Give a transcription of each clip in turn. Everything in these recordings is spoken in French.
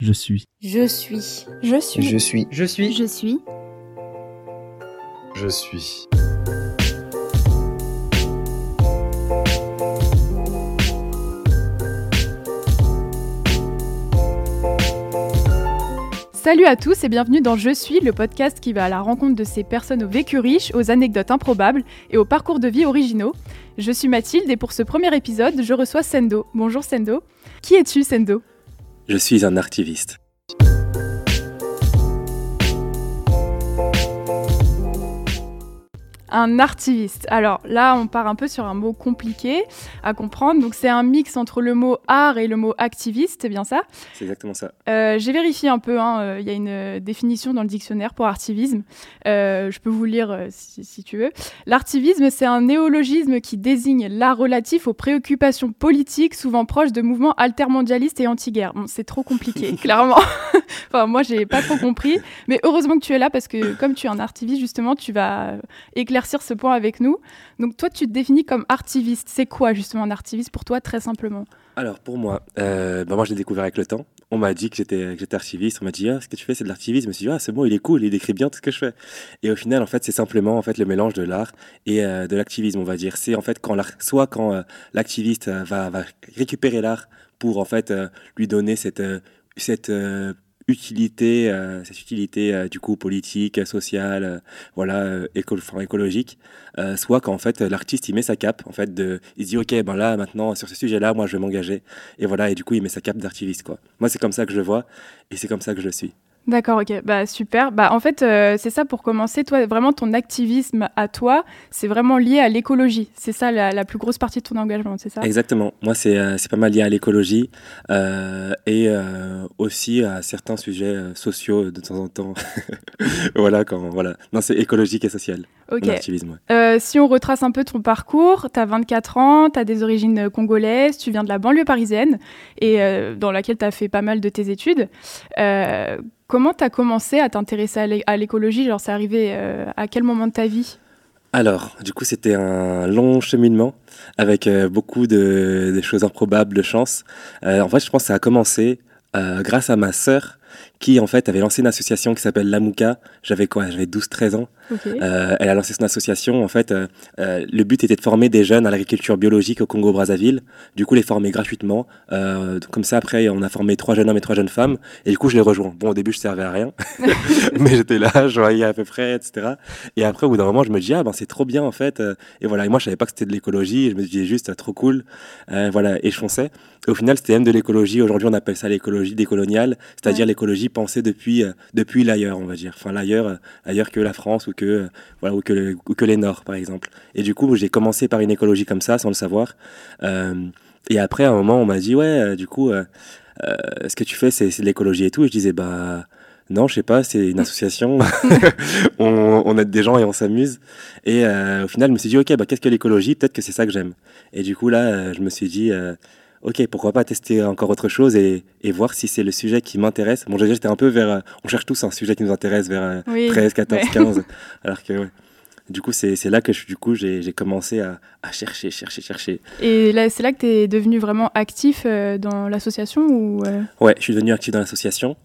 Je suis. Je suis. Je suis. Je suis. Je suis. Je suis. Je suis. Salut à tous et bienvenue dans Je suis, le podcast qui va à la rencontre de ces personnes au vécu riche, aux anecdotes improbables et aux parcours de vie originaux. Je suis Mathilde et pour ce premier épisode, je reçois Sendo. Bonjour Sendo. Qui es-tu Sendo? Je suis un activiste. Un artiviste. Alors là, on part un peu sur un mot compliqué à comprendre. Donc c'est un mix entre le mot art et le mot activiste, c'est bien ça? C'est exactement ça. Euh, J'ai vérifié un peu, hein, euh, il y a une euh, définition dans le dictionnaire pour artivisme. Euh, je peux vous lire si, si tu veux. L'artivisme, c'est un néologisme qui désigne l'art relatif aux préoccupations politiques, souvent proches de mouvements altermondialistes et anti-guerre. Bon, c'est trop compliqué, clairement. enfin, moi, j'ai pas trop compris. Mais heureusement que tu es là parce que comme tu es un artiviste, justement, tu vas euh, éclaircir ce point avec nous. Donc toi, tu te définis comme artiviste. C'est quoi justement un artiviste pour toi, très simplement? Alors pour moi, euh, bah moi je l'ai découvert avec le temps. On m'a dit que j'étais archiviste. On m'a dit ah, ce que tu fais c'est de l'archivisme. Je me suis dit ah ce mot il est cool, il décrit bien tout ce que je fais. Et au final en fait c'est simplement en fait le mélange de l'art et euh, de l'activisme on va dire. C'est en fait quand soit quand euh, l'activiste euh, va, récupérer l'art pour en fait lui donner cette cette utilité, euh, cette utilité euh, du coup politique, sociale, euh, voilà, éco- enfin, écologique, soit quand en fait l'artiste il met sa cape, en fait, de, il se dit ok ben là maintenant sur ce sujet-là moi je vais m'engager et voilà et du coup il met sa cape d'artiviste quoi. Moi c'est comme ça que je vois et c'est comme ça que je suis. D'accord, ok, bah super. Bah en fait, euh, c'est ça pour commencer. Toi, vraiment ton activisme à toi, c'est vraiment lié à l'écologie. C'est ça la, la plus grosse partie de ton engagement, c'est ça? Exactement. Moi, c'est euh, c'est pas mal lié à l'écologie euh, et aussi à certains sujets sociaux de temps en temps. voilà, quand voilà. Non, c'est écologique et social. Ok. Mon activisme. ouais. Si on retrace un peu ton parcours, tu as 24 ans, tu as des origines congolaises, tu viens de la banlieue parisienne et dans laquelle tu as fait pas mal de tes études. Comment tu as commencé à t'intéresser à l'é- à l'écologie? Genre, c'est arrivé euh, à quel moment de ta vie? Alors, du coup, c'était un long cheminement avec euh, beaucoup de, choses improbables, de chance. Euh, en fait, je pense que ça a commencé grâce à ma sœur qui, en fait, avait lancé une association qui s'appelle Lamouka. J'avais quoi? J'avais 12-13 ans. Euh, elle a lancé son association. En fait, euh, euh, le but était de former des jeunes à l'agriculture biologique au Congo-Brazzaville. Du coup, les former gratuitement. Comme ça, après, on a formé trois jeunes hommes et trois jeunes femmes. Et du coup, je les rejoins. Bon, au début, je servais à rien, mais j'étais là, je voyais à peu près, etc. Et après, au bout d'un moment, je me dis ah ben c'est trop bien en fait. Et voilà. Et moi, je savais pas que c'était de l'écologie. Je me disais juste trop cool. Voilà. Et je fonçais. Et au final, c'était même de l'écologie. Aujourd'hui, on appelle ça l'écologie décoloniale, c'est-à-dire Ouais. l'écologie pensée depuis euh, depuis l'ailleurs, on va dire. Enfin, l'ailleurs, euh, ailleurs que la France ou que euh, voilà ou que, le- ou que les Nords, par exemple. Et du coup, j'ai commencé par une écologie comme ça, sans le savoir. Et après, à un moment, on m'a dit, ouais, du coup, ce que tu fais, c'est de l'écologie et tout. Et je disais, bah, non, je sais pas, c'est une association. on, on aide des gens et on s'amuse. Et euh, au final, je me suis dit, ok, bah, qu'est-ce que l'écologie? Peut-être que c'est ça que j'aime. Et du coup, là, je me suis dit, euh, ok, pourquoi pas tester encore autre chose et, et voir si c'est le sujet qui m'intéresse. Bon, déjà, j'étais un peu vers. euh, on cherche tous un sujet qui nous intéresse vers euh, Oui. 13, 14, Ouais. 15. Alors que, ouais. Du coup, c'est là que je- du coup j'ai commencé à, à chercher, chercher, chercher. Et là, c'est là que tu es devenu vraiment actif euh, dans l'association ou euh, Ouais, je suis devenu actif dans l'association.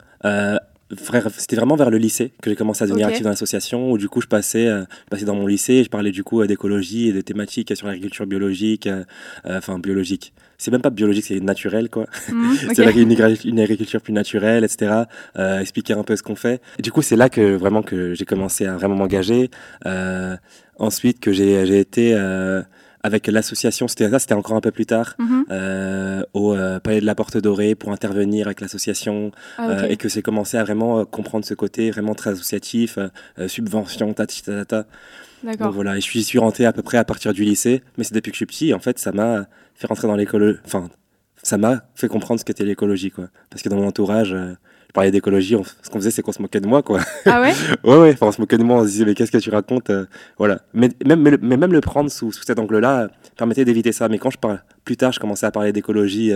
C'était vraiment vers le lycée que j'ai commencé à devenir actif dans l'association, où du coup je passais, euh, je passais dans mon lycée, et je parlais du coup euh, d'écologie et de thématiques sur l'agriculture biologique, euh, enfin biologique. C'est même pas biologique, c'est naturel quoi. hmm, ok. C'est une, une agriculture plus naturelle, etc. Euh, expliquer un peu ce qu'on fait. Et du coup, c'est là que vraiment que j'ai commencé à vraiment m'engager. Euh, ensuite, que j'ai j'ai été euh, avec l'association, c'était ça, c'était encore un peu plus tard, Mhm. euh, au euh, Palais de la Porte Dorée pour intervenir avec l'association Ah, euh, et que j'ai commencé à vraiment comprendre ce côté vraiment très associatif, subvention, tati, tatata. Donc D'accord. voilà, et je suis, rentré à peu près à partir du lycée, mais c'est depuis que je suis petit, en fait, ça m'a fait rentrer dans l'écologie, enfin, ça m'a fait comprendre ce qu'était l'écologie, quoi. Parce que dans mon entourage, je parlais d'écologie, ce qu'on faisait, c'est qu'on se moquait de moi, quoi. Ah ouais ouais, ouais, enfin, on se moquait de moi, on se disait, mais qu'est-ce que tu racontes euh, Voilà. Mais même, mais, même le prendre sous, sous cet angle-là euh, permettait d'éviter ça. Mais quand je parle, plus tard, je commençais à parler d'écologie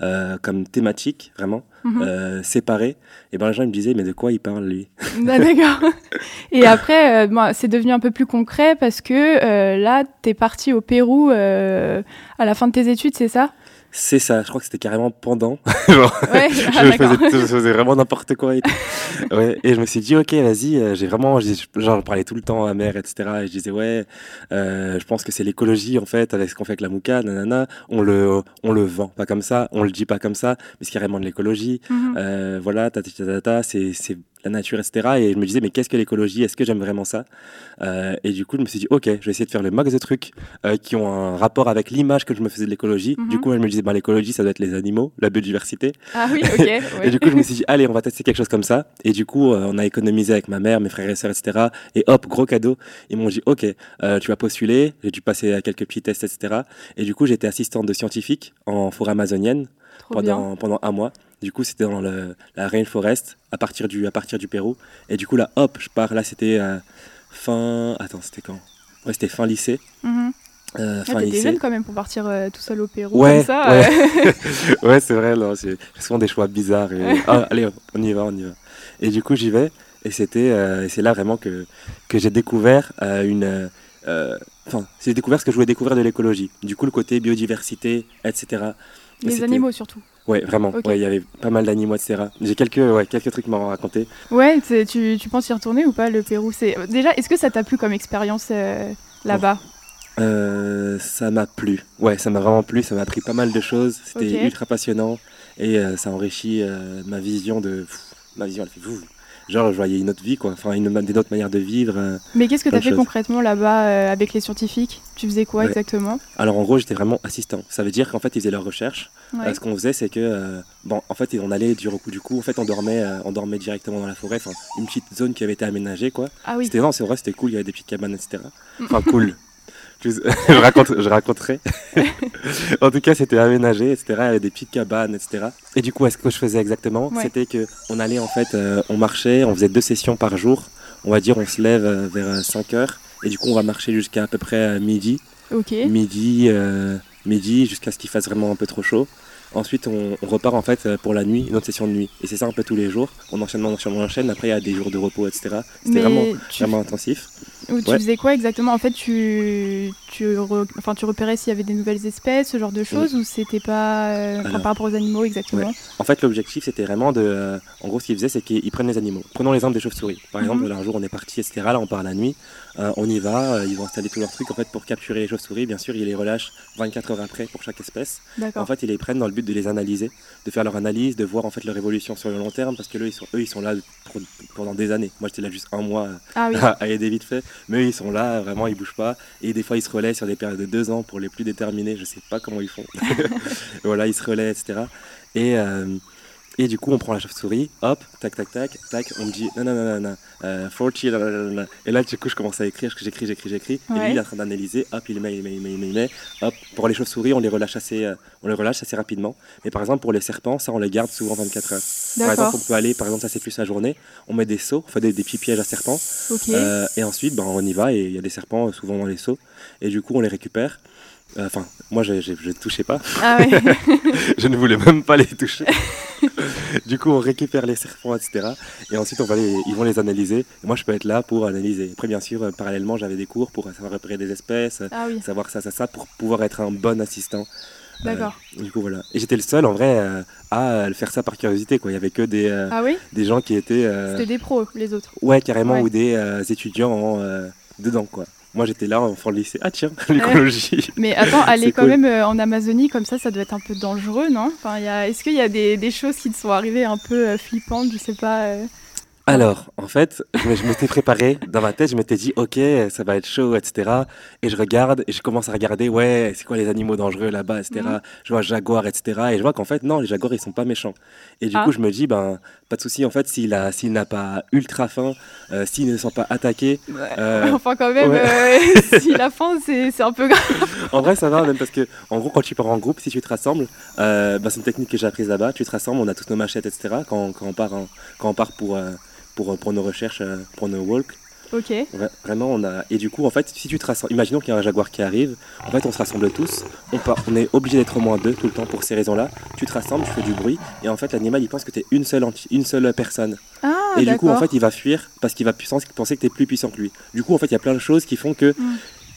euh, comme thématique, vraiment, Mhm. séparée, et ben les gens ils me disaient, mais de quoi il parle, lui? Ah, D'accord. Et après, bon, c'est devenu un peu plus concret parce que là, tu es parti au Pérou à la fin de tes études, c'est ça? C'est ça, je crois que c'était carrément pendant. Genre, ouais, je, ah, faisais, je, faisais, vraiment n'importe quoi. Et, ouais, et je me suis dit, ok, vas-y, euh, j'ai vraiment, genre, je parlais tout le temps à mère, etc. Et je disais, ouais, euh, je pense que c'est l'écologie, en fait, avec ce qu'on fait avec la mouka, nanana. On le, on le vend pas comme ça, on le dit pas comme ça, mais c'est carrément de l'écologie. Mm-hmm. euh, voilà, ta, ta, ta, c'est la nature, etc. Et je me disais, mais qu'est-ce que l'écologie? Est-ce que j'aime vraiment ça? Euh, Et du coup, je me suis dit, ok, je vais essayer de faire le max de trucs euh, qui ont un rapport avec l'image que je me faisais de l'écologie. Du mhm. coup, je me disais, bah, l'écologie, ça doit être les animaux, la biodiversité. Ah oui, ok. et du coup, je me suis dit, allez, on va tester quelque chose comme ça. Et du coup, euh, on a économisé avec ma mère, mes frères et sœurs, etc. Et hop, gros cadeau. Ils m'ont dit, ok, tu vas postuler. J'ai dû passer quelques petits tests, etc. Et du coup, j'étais assistante de scientifique en forêt amazonienne pendant, pendant un mois. Du coup, c'était dans le, la rainforest à partir, du, à partir du Pérou. Et du coup, là, hop, je pars. Là, c'était euh, fin. Attends, c'était quand? Ouais, c'était fin lycée. Mm euh, fin lycée. jeune quand même pour partir euh, tout seul au Pérou ouais, comme ça. Ouais, ouais c'est vrai. C'est souvent des choix bizarres. Et... Ah, allez, on y va, on y va. Et du coup, j'y vais. Et c'était, euh, c'est là vraiment que, que j'ai découvert une. Enfin, j'ai découvert ce que je voulais découvrir de l'écologie. Du coup, le côté biodiversité, etc. Les animaux surtout. Ouais, vraiment. il y avait pas mal d'animaux, etc. J'ai quelques, ouais, quelques trucs m'ont raconté. Ouais, tu, tu penses y retourner ou pas, le Pérou? C'est... Déjà, est-ce que ça t'a plu comme expérience euh, là-bas? Euh, Ça m'a plu. Ouais, ça m'a vraiment plu. Ça m'a appris pas mal de choses. C'était ultra passionnant et euh, ça enrichit ma vision de. ma vision, elle fait genre je voyais une autre vie, quoi. Enfin, une, des autres manières de vivre. Euh, Mais qu'est-ce que tu as fait concrètement là-bas euh, avec les scientifiques? Tu faisais quoi exactement? Alors en gros, j'étais vraiment assistant. Ça veut dire qu'en fait, ils faisaient leurs recherches. Euh, ce qu'on faisait, c'est que, bon, en fait, on allait du coup, du coup, en fait, on dormait, on dormait directement dans la forêt. Enfin, une petite zone qui avait été aménagée, quoi. Ah oui. C'était non, c'est vrai, c'était cool. Il y avait des petites cabanes, etc. Enfin, cool. je, raconte, je raconterai. en tout cas, c'était aménagé, etc. Il y avait des petites cabanes, etc. Et du coup, ce que je faisais exactement, c'était que on allait en fait, euh, on marchait, on faisait deux sessions par jour. On va dire, on se lève euh, vers 5 euh, heures et du coup, on va marcher jusqu'à à peu près midi. Ok. Midi, midi, jusqu'à ce qu'il fasse vraiment un peu trop chaud. Ensuite, on, repart en fait pour la nuit, une autre session de nuit. Et c'est ça un peu tous les jours. On enchaîne, on enchaîne, on enchaîne. Après, il y a des jours de repos, etc. C'était vraiment, vraiment intensif. tu faisais quoi exactement? En fait, tu, tu, enfin, tu repérais s'il y avait des nouvelles espèces, ce genre de choses, ou c'était pas euh, par rapport aux animaux exactement? En fait, l'objectif, c'était vraiment de. Euh, en gros, ce qu'ils faisaient, c'est qu'ils prennent les animaux. Prenons l'exemple des chauves-souris. Par mhm. exemple, un jour, on est parti, etc. Là, on part la nuit. Euh, on y va, ils vont installer tous leurs trucs en fait pour capturer les chauves-souris. Bien sûr, ils les relâchent 24 heures après pour chaque espèce. En fait, ils les prennent dans le but de les analyser, de faire leur analyse, de voir en fait leur évolution sur le long terme, parce que eux, ils sont, eux, ils sont là pendant des années. Moi, j'étais là juste un mois ah à aider vite fait, mais eux, ils sont là, vraiment, ils bougent pas. Et des fois, ils se relaient sur des périodes de deux ans pour les plus déterminés. Je sais pas comment ils font. voilà, ils se relaient, etc. Et et du coup, on prend la chauve-souris, hop, tac, tac, tac, tac, on me dit non, euh, 40, Et là, du coup, je commence à écrire, j'écris, j'écris, j'écris. Et lui, il est en train d'analyser, hop, il met, il met, il met, il met, Hop, pour les chauves-souris, on les relâche assez, euh, on les relâche assez rapidement. Mais par exemple, pour les serpents, ça, on les garde souvent 24 heures. Par exemple, on peut aller, par exemple, ça c'est plus la journée, on met des seaux, on fait des, petits pièges à serpents. Euh, et ensuite, ben, on y va et il y a des serpents euh, souvent dans les seaux. Et du coup, on les récupère. Enfin, moi, je ne touchais pas. Ah je ne voulais même pas les toucher. du coup, on récupère les serpents, etc. Et ensuite, on va les, ils vont les analyser. moi, je peux être là pour analyser. Après, bien sûr, euh, parallèlement, j'avais des cours pour savoir repérer des espèces, ah savoir ça, ça, ça, pour pouvoir être un bon assistant. Euh, D'accord. du coup, voilà. Et j'étais le seul, en vrai, à le faire ça par curiosité. Quoi. Il y avait que des, ah des gens qui étaient. C'était des pros, les autres. Ouais, carrément, ou des étudiants dedans, quoi. Moi, j'étais là, enfant de lycée. Ah, tiens, l'écologie. Mais attends, aller quand même euh, en Amazonie comme ça, ça doit être un peu dangereux, non? Enfin, Est-ce qu'il y a des, des, choses qui te sont arrivées un peu euh, flippantes? Je sais pas. Euh, alors, en fait, je m'étais préparé dans ma tête, je m'étais dit, ok, ça va être chaud, etc. Et je regarde, et je commence à regarder, ouais, c'est quoi les animaux dangereux là-bas, etc. Mhm. Je vois jaguar, etc. Et je vois qu'en fait, non, les jaguars, ils sont pas méchants. Et du ah. coup, je me dis, ben, pas de souci, en fait, s'il a, s'il n'a pas ultra faim, euh, s'il ne se sent pas attaqué. Euh, enfin, quand même, euh, s'il a faim, c'est un peu grave. en vrai, ça va, même parce que, en gros, quand tu pars en groupe, si tu te rassembles, ben, c'est une technique que j'ai apprise là-bas, tu te rassembles, on a tous nos machettes, etc. Quand, quand on part, quand on part pour pour, pour nos recherches, euh, pour nos walks. Ok. Vraiment, on a. Et du coup, en fait, si tu te rassembles, imaginons qu'il y a un jaguar qui arrive, en fait, on se rassemble tous, on, part... on est obligé d'être au moins deux tout le temps pour ces raisons-là. Tu te rassembles, tu fais du bruit, et en fait, l'animal, il pense que tu es une seule, une seule personne. Ah, et du coup, en fait, il va fuir parce qu'il va penser que tu es plus puissant que lui. Du coup, en fait, il y a plein de choses qui font que, mm.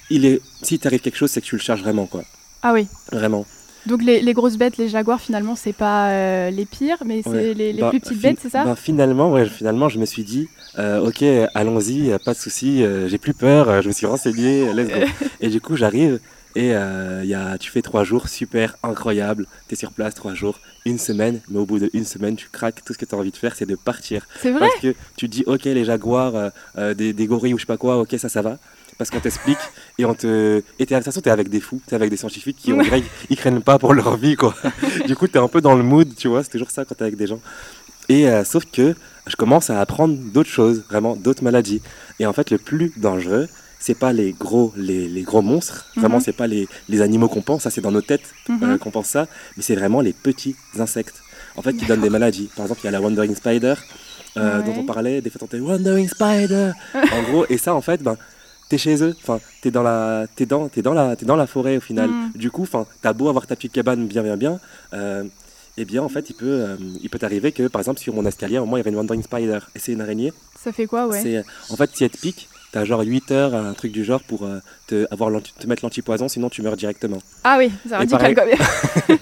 il est... si t'arrive quelque chose, c'est que tu le cherches vraiment, quoi. Ah oui. Vraiment. Donc les, les, grosses bêtes, les jaguars, finalement, c'est pas euh, les pires, mais c'est les, les bah, plus petites bêtes, c'est ça? bah, Finalement, ouais, finalement, je me suis dit, euh, ok, allons-y, pas de souci, euh, j'ai plus peur, je me suis renseigné, let's go. et du coup, j'arrive et y a, tu fais trois jours super incroyable, tu es sur place trois jours, une semaine, mais au bout d'une semaine, tu craques, tout ce que tu as envie de faire, c'est de partir. C'est vrai? Parce que tu dis, ok, les jaguars, des, des gorilles ou je sais pas quoi, ok, ça, ça va parce qu'on t'explique et on te et de toute façon t'es avec des fous t'es avec des scientifiques qui ils craignent pas pour leur vie quoi. Du coup t'es un peu dans le mood tu vois c'est toujours ça quand t'es avec des gens. Et euh, sauf que je commence à apprendre d'autres choses vraiment d'autres maladies. Et en fait le plus dangereux c'est pas les gros les, les gros monstres. Vraiment mm c'est pas les, les animaux qu'on pense. Ça c'est dans nos têtes mm -hmm. euh, qu'on pense ça. Mais c'est vraiment les petits insectes en fait qui donnent des maladies. Par exemple il y a la wandering spider euh, ouais. dont on parlait. Des fois on wandering spider. En gros et ça en fait ben t'es chez eux, enfin, t'es dans la, t'es dans, es dans la, es dans la forêt au final. Mm. Du coup, enfin, t'as beau avoir ta petite cabane bien, bien, bien, euh, eh bien, en fait, il peut, euh, il peut t'arriver que, par exemple, sur mon escalier, au moins, il y avait une wandering spider, et c'est une araignée. Ça fait quoi, ouais? C'est, en fait, si elle te pique, t'as genre 8 heures, un truc du genre, pour euh, te, avoir te mettre l'antipoison, sinon tu meurs directement. Ah oui, c'est radical quand même.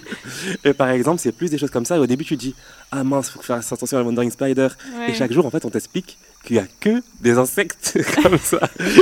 et par exemple, c'est plus des choses comme ça. Et au début, tu dis, ah mince, faut faire attention à la wandering spider. Ouais. Et chaque jour, en fait, on t'explique qu'il n'y a que des insectes comme ça.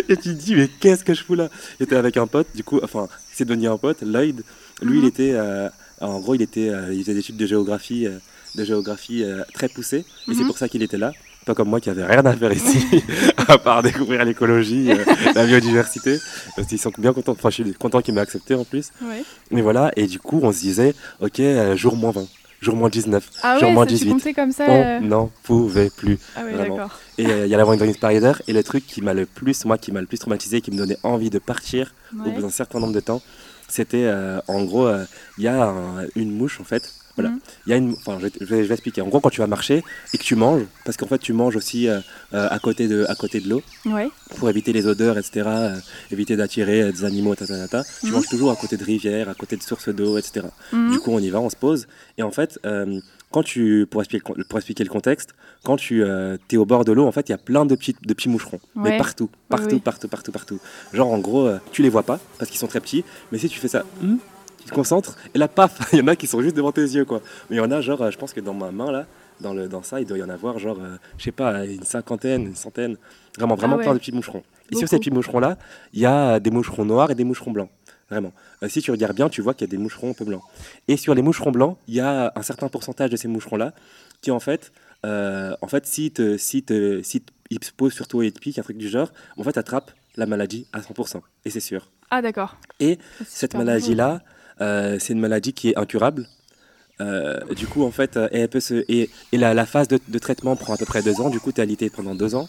Et tu te dis, mais qu'est-ce que je fous là? J'étais avec un pote, du coup, enfin, c'est devenu un pote, Lloyd. Lui, il était, euh, en gros, il, était, euh, il faisait des études de géographie, euh, de géographie très poussées. Et mm -hmm. c'est pour ça qu'il était là. Pas comme moi qui avait rien à faire ici, à part découvrir l'écologie, la biodiversité. Parce qu'ils sont bien contents, enfin, je suis content qu'il m'ait accepté en plus. Ouais. Mais voilà, et du coup, on se disait, ok, jour moins 20 jour moins 19, ah jour ouais, moins ça, 18. Comme ça, on euh... n'en pouvait plus. Ah oui, vraiment. Et il euh, y a la Wandering Spider. Et le truc qui m'a le plus, moi, qui m'a le plus traumatisé, qui me donnait envie de partir ouais. au bout d'un certain nombre de temps, c'était euh, en gros, il y a un, une mouche en fait. Voilà. Il mm -hmm. y a une, enfin, je, je, vais, je vais expliquer. En gros, quand tu vas marcher et que tu manges, parce qu'en fait, tu manges aussi euh, à côté de, à côté de l'eau, ouais. pour éviter les odeurs, etc., euh, éviter d'attirer des animaux, ta, ta, ta, ta. Tu mm manges toujours à côté de rivières, à côté de sources d'eau, etc. Mm. Du coup, on y va, on se pose. Et en fait, euh, quand tu, pour expliquer, pour expliquer le contexte, quand tu euh, es au bord de l'eau, en fait, il y a plein de petits, de petits moucherons. Ouais. Mais partout, partout, oui, oui. partout, partout, partout. Genre, en gros, euh, tu les vois pas parce qu'ils sont très petits. Mais si tu fais ça, hmm, tu te concentres, et là, paf, il y en a qui sont juste devant tes yeux, quoi. Mais il y en a, genre, je pense que dans ma main, là, dans, le, dans ça, il doit y en avoir, genre, euh, je sais pas, une cinquantaine, une centaine. Vraiment, vraiment ah ouais. plein de petits moucherons. Et Beaucoup. sur ces petits moucherons-là, il y a des moucherons noirs et des moucherons blancs. Vraiment. Euh, si tu regardes bien, tu vois qu'il y a des moucherons un peu blancs. Et sur les moucherons blancs, il y a un certain pourcentage de ces moucherons-là qui, en fait, euh, en fait, si, te, si, te, si te, ils se posent sur toi et te piquent, un truc du genre, en fait, attrape la maladie à 100%. Et c'est sûr. Ah, d'accord. Et cette maladie-là, euh, c'est une maladie qui est incurable. Euh, du coup, en fait, elle peut se, et, la, phase de, traitement prend à peu près deux ans. Du coup, tu es alité pendant deux ans.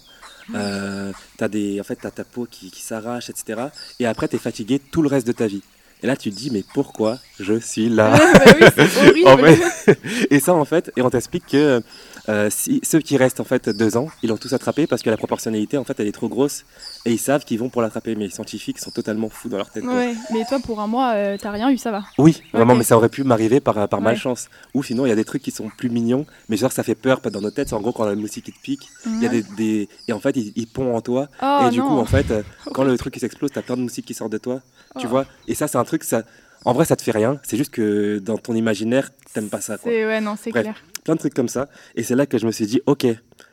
Euh, as des, en fait, as ta peau qui, qui s'arrache, etc. Et après, tu es fatigué tout le reste de ta vie. Et là, tu te dis, mais pourquoi je suis là? Bah oui, en fait, Et ça, en fait, et on t'explique que euh, si, ceux qui restent en fait deux ans, ils l'ont tous attrapé parce que la proportionnalité, en fait, elle est trop grosse et ils savent qu'ils vont pour l'attraper. Mais les scientifiques sont totalement fous dans leur tête. Ouais, mais toi, pour un mois, euh, t'as rien eu, ça va Oui, vraiment, mais ça aurait pu m'arriver par, par ouais. malchance. Ou sinon, il y a des trucs qui sont plus mignons, mais genre, ça fait peur dans nos têtes. En gros, quand on a le moustique qui te pique, il mmh. y a des, des, Et en fait, ils, ils pondent en toi. Oh, et du non. coup, en fait, quand le truc s'explose, t'as plein de moustiques qui sortent de toi. Oh. Tu vois Et ça, c'est un truc, ça. En vrai, ça te fait rien. C'est juste que dans ton imaginaire, t'aimes pas ça. Quoi. Ouais, non, c'est clair. Plein de trucs comme ça. Et c'est là que je me suis dit, ok,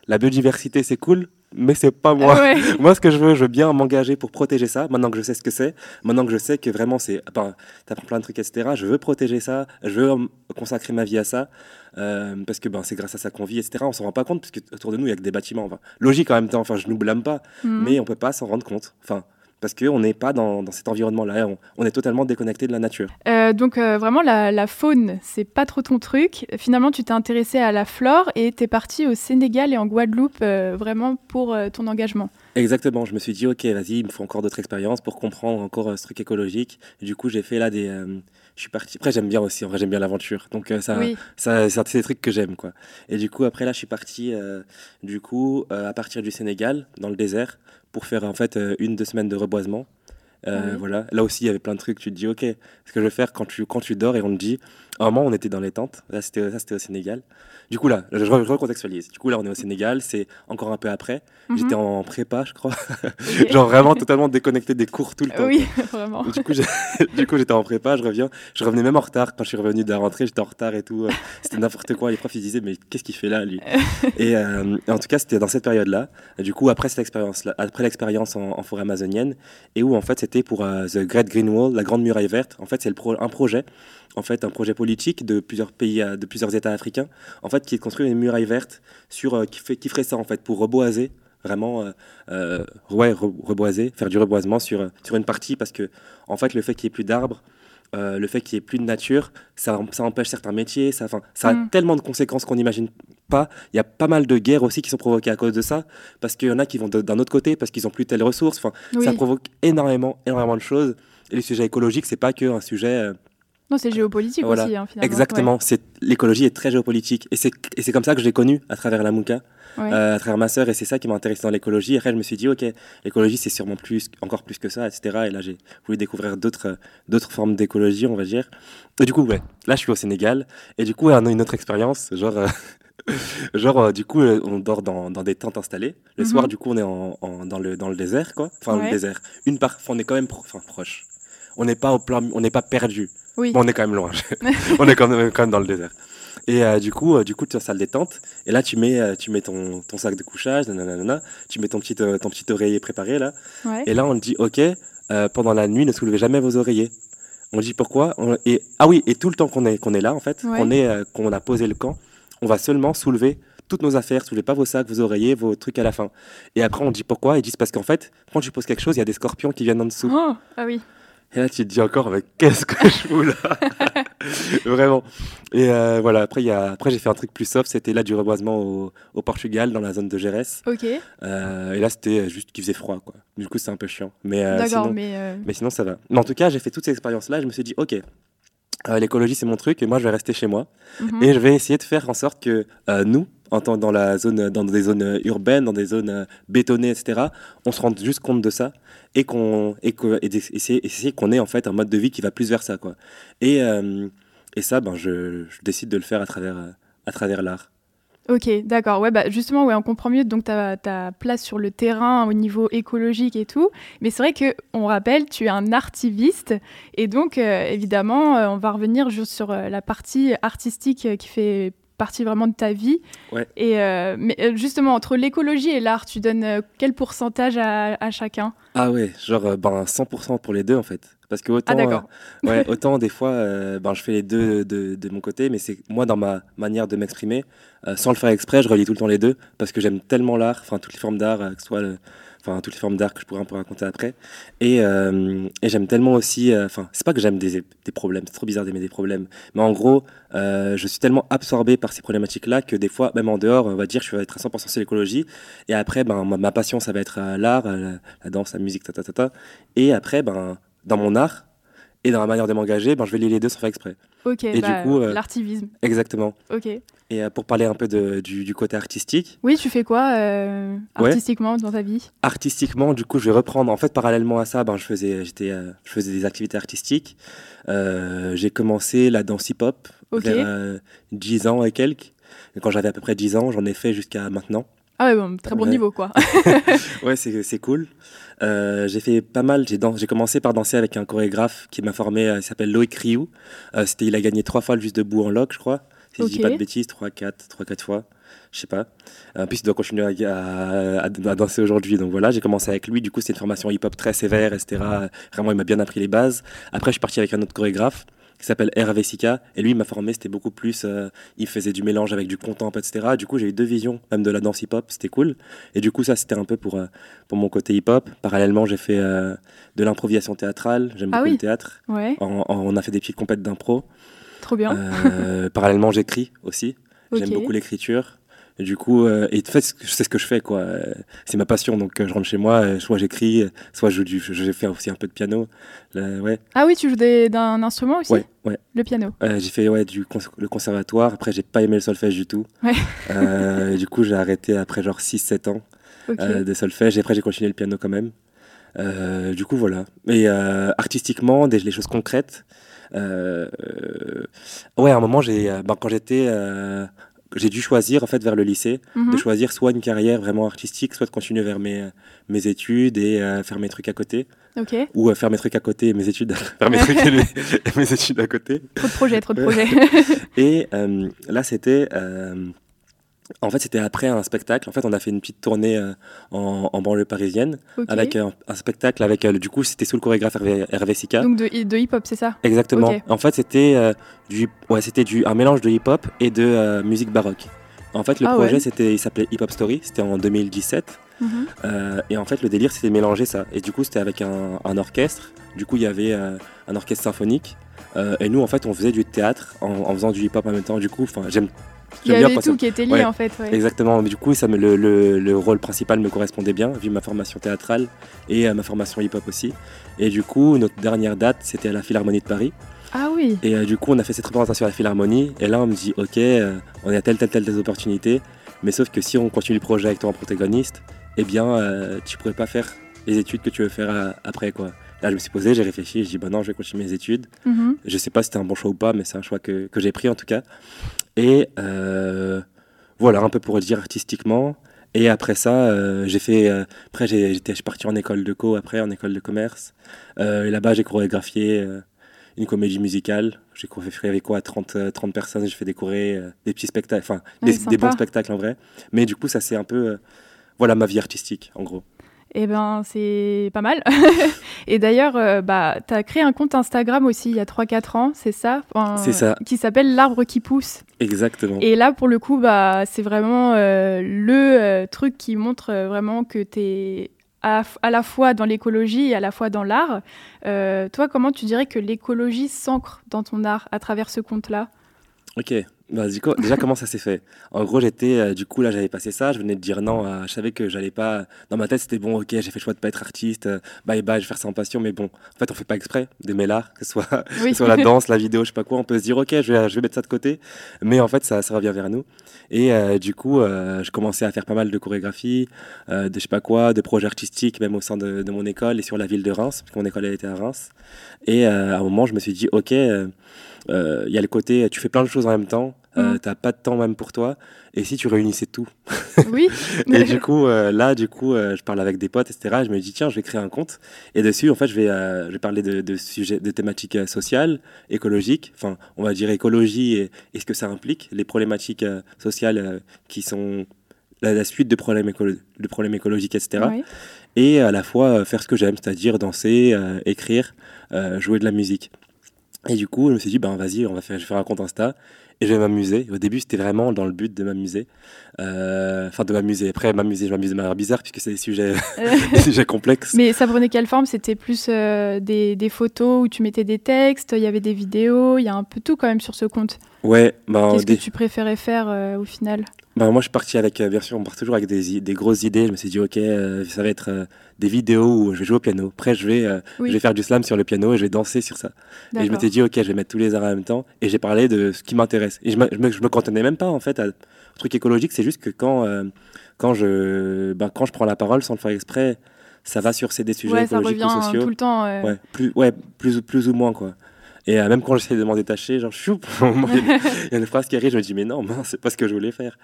la biodiversité, c'est cool, mais c'est pas moi. Ouais. moi, ce que je veux, je veux bien m'engager pour protéger ça. Maintenant que je sais ce que c'est, maintenant que je sais que vraiment, c'est, enfin, t'apprends plein de trucs, etc. Je veux protéger ça. Je veux consacrer ma vie à ça. Euh, parce que ben, c'est grâce à ça qu'on vit, etc. On s'en rend pas compte, parce que autour de nous, il y a que des bâtiments. Enfin, logique en même temps, enfin, je nous blâme pas, mmh. mais on peut pas s'en rendre compte. Enfin, parce qu'on n'est pas dans, dans cet environnement-là, on, on, est totalement déconnecté de la nature. Euh, donc euh, vraiment, la, la faune, c'est pas trop ton truc. Finalement, tu t'es intéressé à la flore et tu es parti au Sénégal et en Guadeloupe euh, vraiment pour ton engagement. Exactement, je me suis dit, ok, vas-y, il me faut encore d'autres expériences pour comprendre encore ce truc écologique. Et du coup, j'ai fait là des... je suis parti. Après, j'aime bien aussi, en vrai, j'aime bien l'aventure. Donc, ça, oui. ça, c'est des trucs que j'aime, quoi. Et du coup, après, là, je suis parti, du coup, à partir du Sénégal, dans le désert, pour faire en fait une deux semaines de reboisement. Euh, oui. Voilà. Là aussi, il y avait plein de trucs. Tu te dis, ok, ce que je vais faire quand tu, quand tu dors et on te dit, un moment, on était dans les tentes. Là, c'était, ça, c'était au Sénégal. Du coup, là, je, je recontextualise. Du coup, là, on est au Sénégal. C'est encore un peu après. Mhm. J'étais en prépa, je crois. Genre vraiment totalement déconnecté des cours tout le temps. Oui, vraiment. Du coup, j'ai- du coup, j'étais en prépa, je reviens. Je revenais même en retard. Quand je suis revenu de la rentrée, j'étais en retard et tout. Euh, C'était n'importe quoi. Les profs, ils disaient, mais qu'est-ce qu'il fait là, lui? Et, euh, en tout cas, c'était dans cette période-là. Du coup, après cette expérience-là, après l'expérience en, en forêt amazonienne, et où en fait, c'était pour euh, The Great Green Wall, la Grande Muraille Verte. En fait, c'est pro- un projet, en fait, un projet politique de plusieurs pays, euh, de plusieurs États africains, en fait, qui est de construire une muraille verte sur, euh, qui, fait, qui ferait ça, en fait, pour reboiser vraiment euh, euh, ouais, re- reboiser, faire du reboisement sur, sur une partie parce que en fait le fait qu'il n'y ait plus d'arbres, euh, le fait qu'il n'y ait plus de nature, ça, ça empêche certains métiers, ça, ça a Mm. tellement de conséquences qu'on n'imagine pas. Il y a pas mal de guerres aussi qui sont provoquées à cause de ça, parce qu'il y en a qui vont d'un autre côté, parce qu'ils n'ont plus telles ressources. Enfin, Oui. Ça provoque énormément, énormément de choses. Et le sujet écologique, c'est pas que un sujet Non, c'est géopolitique Voilà. aussi, hein, finalement. Exactement, c'est l'écologie est très géopolitique et c'est et c'est comme ça que je l'ai connu à travers la Mouka, Ouais. Euh, à travers ma sœur et c'est ça qui m'a intéressé dans l'écologie. Après je me suis dit ok, l'écologie c'est sûrement plus encore plus que ça, etc. Et là j'ai voulu découvrir d'autres d'autres formes d'écologie, on va dire. Et du coup ouais, là je suis au Sénégal et du coup on a une autre expérience, genre euh, genre euh, du coup on dort dans, dans des tentes installées. Le Mhm. soir du coup on est en, en- dans le dans le désert quoi, enfin Ouais. le désert. Une part, on est quand même pro- proche. On n'est pas au plein, on n'est pas perdu. Oui. Bon, on est quand même loin. on est quand même, quand même dans le désert. Et euh, du coup, euh, du coup, tu en salle détente. Et là, tu mets, euh, tu mets ton, ton sac de couchage, nanana, tu mets ton petit, ton petit oreiller préparé là. Ouais. Et là, on te dit, ok, pendant la nuit, ne soulevez jamais vos oreillers. On dit pourquoi? On- et, Ah oui, et tout le temps qu'on est, qu'on est là, en fait, Ouais. qu'on est, qu'on a posé le camp, on va seulement soulever toutes nos affaires, soulevez pas vos sacs, vos oreillers, vos trucs à la fin. Et après, on dit pourquoi? Ils disent parce qu'en fait, quand tu poses quelque chose, il y a des scorpions qui viennent en dessous. Oh, ah oui. Et là, tu te dis encore, mais qu'est-ce que je fous là Vraiment. Et euh, voilà, après, y a... après j'ai fait un truc plus soft, c'était là du reboisement au, au Portugal, dans la zone de Gérès. Ok. Euh, et là, c'était juste qu'il faisait froid, quoi. Du coup, c'est un peu chiant. Mais, euh, sinon... mais. mais sinon, ça va. Mais en tout cas, j'ai fait toutes ces expériences-là, je me suis dit, ok, euh, l'écologie, c'est mon truc, et moi, je vais rester chez moi. mhm. Et je vais essayer de faire en sorte que euh, nous, en tant dans la zone, dans des zones euh, urbaines, dans des zones bétonnées, etc., on se rende juste compte de ça et qu'on et qu'on ait en fait un mode de vie qui va plus vers ça, quoi. Et euh, et ça, ben je, je décide de le faire à travers à travers l'art. Ok, d'accord. Ouais, bah justement, ouais, on comprend mieux donc ta, ta place sur le terrain au niveau écologique et tout. Mais c'est vrai que on rappelle, tu es un artiviste et donc euh, évidemment, euh, on va revenir juste sur euh, la partie artistique qui fait partie vraiment de ta vie. Ouais. Et mais justement, entre l'écologie et l'art, tu donnes quel pourcentage à, à chacun? Ah ouais, genre ben 100% pour les deux en fait. Parce que autant, Ah euh, ouais, autant des fois, euh, ben, je fais les deux de, de mon côté, mais c'est moi dans ma manière de m'exprimer, euh, sans le faire exprès, je relie tout le temps les deux parce que j'aime tellement l'art, enfin toutes les formes d'art, que ce soit, le- enfin toutes les formes d'art que je pourrais un peu raconter après, et, euh, et j'aime tellement aussi, euh, enfin c'est pas que j'aime des, des problèmes, c'est trop bizarre d'aimer des problèmes, mais en gros, euh, je suis tellement absorbé par ces problématiques-là que des fois, même en dehors, on va dire, je vais être à 100% sur l'écologie, et après, ben ma, ma passion, ça va être l'art, la, la danse, la musique, ta ta ta ta, et après, ben dans mon art et dans la manière de m'engager, ben, je vais lier les deux sans faire exprès. Ok. du bah, coup, euh, l'artivisme. Exactement. Ok. Et euh, pour parler un peu de- du, du côté artistique, Oui, tu fais quoi euh, Ouais. artistiquement dans ta vie? Artistiquement, du coup, je vais reprendre. En fait, parallèlement à ça, ben, je, faisais, j'étais, euh, je faisais des activités artistiques. J'ai commencé la danse hip-hop Ok. vers euh, 10 ans et quelques. Et quand j'avais à peu près 10 ans, j'en ai fait jusqu'à maintenant. Ah ouais, bon, très bon Ouais. niveau quoi. Ouais, c'est, c'est cool. Euh, j'ai fait pas mal. J'ai, commencé par danser avec un chorégraphe qui m'a formé. euh, il s'appelle Loïc Rioux. Euh, c'était, il a gagné trois fois le juste debout en loc, je crois. Si je dis pas de bêtises, 3, 4, 3, 4 fois. Je sais pas. En plus, il doit continuer à- à danser aujourd'hui. Donc voilà, j'ai commencé avec lui. Du coup, c'est une formation hip-hop très sévère, etc. Vraiment, il m'a bien appris les bases. Après, je suis parti avec un autre chorégraphe qui s'appelle Hervé Sika. Et lui, il m'a formé, c'était beaucoup plus. euh, il faisait du mélange avec du contempt, etc. Du coup, j'ai eu deux visions, même de la danse hip-hop. C'était cool. Et du coup, ça, c'était un peu pour, euh, pour mon côté hip-hop. Parallèlement, j'ai fait euh, de l'improvisation théâtrale. J'aime Ah beaucoup oui. le théâtre. Ouais, En- en- on a fait des petites compètes d'impro. trop bien. Parallèlement, j'écris aussi. J'aime beaucoup l'écriture. Et du coup, euh, et de fait, ce que- je sais ce que je fais, quoi. C'est ma passion. Donc, euh, je rentre chez moi, euh, soit j'écris, soit je, du- je, j'ai fait aussi un peu de piano. Là, ouais, Ah oui, tu joues d'un instrument aussi? Ouais, ouais. Le piano. Euh, j'ai fait ouais, du cons- le conservatoire. Après, j'ai pas aimé le solfège du tout. Ouais. Euh, et du coup, j'ai arrêté après genre 6-7 ans Ok. euh, de solfège. Et après, j'ai continué le piano quand même. Du coup, voilà. Et artistiquement, des, les choses concrètes. ouais, à un moment, j'ai, ben, quand j'étais, j'ai dû choisir en fait vers le lycée, de Mhm. choisir soit une carrière vraiment artistique, soit de continuer vers mes, mes études et faire mes trucs à côté, Ok. ou faire mes trucs à côté et mes études, faire mes trucs et mes, et mes études à côté. Trop de projets, trop de projets. Et euh, là, c'était. Euh, en fait, c'était après un spectacle. En fait, on a fait une petite tournée euh, en, en banlieue parisienne avec un, un spectacle avec. euh, du coup, c'était sous le chorégraphe Hervé, Hervé Sika. Donc de, de hip-hop, c'est ça? Exactement. En fait, c'était euh, du, ouais, c'était du un mélange de hip-hop et de euh, musique baroque. En fait, le Ah projet, ouais. c'était, il s'appelait Hip Hop Story. C'était en 2017. Mhm. Euh, et en fait, le délire, c'était de mélanger ça. Et du coup, c'était avec un, un orchestre. Du coup, il y avait euh, un orchestre symphonique. Euh, et nous, en fait, on faisait du théâtre en, en faisant du hip-hop en même temps. Du coup, enfin, j'aime. Il y bien avait tout ça- qui était lié Ouais. en fait. ouais. Exactement. Du coup, ça me, le, le- le rôle principal me correspondait bien, vu ma formation théâtrale et euh, ma formation hip-hop aussi. Et du coup, notre dernière date, c'était à la Philharmonie de Paris. Ah oui. Et euh, du coup, on a fait cette représentation à la Philharmonie. Et là, on me dit, OK, euh, on a telle, telle, telle, telle opportunité. Mais sauf que si on continue le projet avec toi en protagoniste, eh bien, euh, tu pourrais pas faire les études que tu veux faire après, quoi. Là, je me suis posé, j'ai réfléchi, je dis, bah non, je vais continuer mes études. Mhm. Je sais pas si c'était un bon choix ou pas, mais c'est un choix que, que j'ai pris en tout cas. Et euh, voilà, un peu pour le dire artistiquement. Et après ça, euh, j'ai fait. euh, après, j'ai- j'étais, je suis parti en école de co, après, en école de commerce. Et là-bas, j'ai chorégraphié une comédie musicale. J'ai chorégraphié avec quoi 30, euh, 30 personnes. J'ai fait décorer euh, des petits spectacles, enfin, Ouais, des, des bons spectacles en vrai. Mais du coup, ça, c'est un peu. euh, voilà ma vie artistique, en gros. Eh ben, c'est pas mal. Et d'ailleurs, euh, bah, tu as créé un compte Instagram aussi il y a 3-4 ans, c'est ça? Enfin, C'est ça. Qui s'appelle L'arbre qui pousse. Exactement. Et là, pour le coup, bah, c'est vraiment euh, le euh, truc qui montre vraiment que tu es à, à la fois dans l'écologie et à la fois dans l'art. Toi, comment tu dirais que l'écologie s'ancre dans ton art à travers ce compte-là? Ok, bah, déjà comment ça s'est fait? En gros, j'étais, euh, du coup, là, j'avais passé ça, je venais de dire non, à- je savais que j'allais pas. Dans ma tête, c'était bon, ok, j'ai fait le choix de pas être artiste, euh, bye bye, je vais faire ça en passion, mais bon, en fait, on fait pas exprès d'aimer l'art, que ce soit, Oui. soit la danse, la vidéo, je sais pas quoi, on peut se dire, ok, je vais, je vais mettre ça de côté, mais en fait, ça, ça revient vers nous. Et euh, du coup, euh, je commençais à faire pas mal de chorégraphies, euh, de je sais pas quoi, de projets artistiques, même au sein de, de mon école et sur la ville de Reims, parce que mon école, elle était à Reims. Et euh, à un moment, je me suis dit, ok, euh, euh, il y a le côté, tu fais plein de choses en même temps, euh, Mhm. t'as pas de temps même pour toi, et si tu réunissais tout oui. Et du coup, euh, là, du coup, euh, je parle avec des potes, etc. Je me dis, tiens, je vais créer un compte, et dessus, en fait, je vais, euh, je vais parler de, de sujets, de thématiques sociales, écologiques, enfin, on va dire écologie et, et ce que ça implique, les problématiques sociales qui sont la, la suite de problèmes, écolo- de problèmes écologiques, etc et à la fois faire ce que j'aime, c'est-à-dire danser, écrire, jouer de la musique. Et du coup, je me suis dit, ben vas-y, on va faire, je vais faire un compte Insta et je vais m'amuser. Au début, c'était vraiment dans le but de m'amuser. Euh, Enfin, de m'amuser. Après, m'amuser, je m'amuse de manière bizarre puisque c'est des sujets, des sujets complexes. Mais ça prenait quelle forme? C'était plus euh, des, des photos où tu mettais des textes, il y avait des vidéos, il y a un peu tout quand même sur ce compte. Ouais, ben, Qu'est-ce des- que tu préférais faire euh, au final ben, moi, je suis parti avec, euh, bien sûr, on part toujours avec des, grosses idées. Je me suis dit, ok, euh, ça va être des vidéos où je vais jouer au piano. Après, je vais, Oui. je vais faire du slam sur le piano et je vais danser sur ça. Et je m'étais dit, ok, je vais mettre tous les arts en même temps. Et j'ai parlé de ce qui m'intéresse. Et je me, je me, je me cantonnais même pas, en fait, à, au truc écologique. C'est juste que quand, quand, je, ben, quand je prends la parole sans le faire exprès, ça va sur ces des sujets Ouais, ça écologiques revient ou euh, sociaux. tout le temps. Ouais, plus, ouais plus, plus ou moins, quoi. Et euh, même quand j'essaie de m'en détacher, genre, choup, il y a une phrase qui arrive, je me dis, mais non, c'est pas ce que je voulais faire.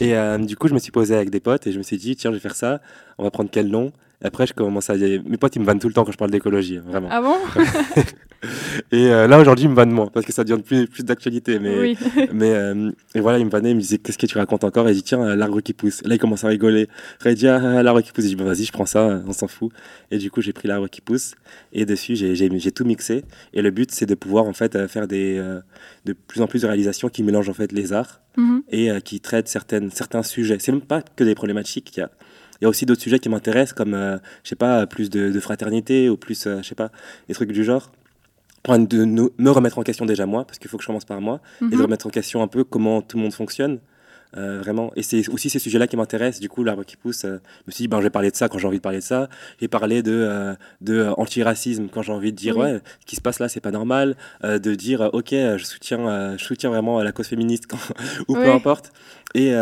et euh, du coup, je me suis posé avec des potes et je me suis dit, tiens, je vais faire ça, on va prendre quel nom Et après, je commence à dire, mes potes, ils me vannent tout le temps quand je parle d'écologie, hein, vraiment. Ah bon? Et euh, là, aujourd'hui, ils me vannent moins parce que ça devient de plus, plus d'actualité. Mais, Oui. mais euh, et voilà, il me vannait, il me disait, qu'est-ce que tu racontes encore? Et il dit, tiens, euh, l'arbre qui pousse. Et là, il commence à rigoler. Après, il dit, ah, l'arbre qui pousse. Je dis, bah, vas-y, je prends ça, on s'en fout. Et du coup, j'ai pris l'arbre qui pousse. Et dessus, j'ai- tout mixé. Et le but, c'est de pouvoir, en fait, faire des, euh, de plus en plus de réalisations qui mélangent, en fait, les arts Mhm. et qui traitent certaines, certains sujets. C'est même pas que des problématiques. Il y a, il y a aussi d'autres sujets qui m'intéressent, comme, euh, je sais pas, plus de, de fraternité ou plus, euh, je sais pas, des trucs du genre. De me remettre en question déjà moi, parce qu'il faut que je commence par moi, et de Mhm. remettre en question un peu comment tout le monde fonctionne. Euh, vraiment. Et c'est aussi ces sujets-là qui m'intéressent. Du coup, l'arbre qui pousse, euh, je me suis dit, ben, je vais parler de ça quand j'ai envie de parler de ça. J'ai parlé de, euh, de euh, anti-racisme quand j'ai envie de dire, Oui. ouais, ce qui se passe là, c'est pas normal. De dire, ok, je soutiens, je soutiens vraiment la cause féministe quand- ou peu importe. Et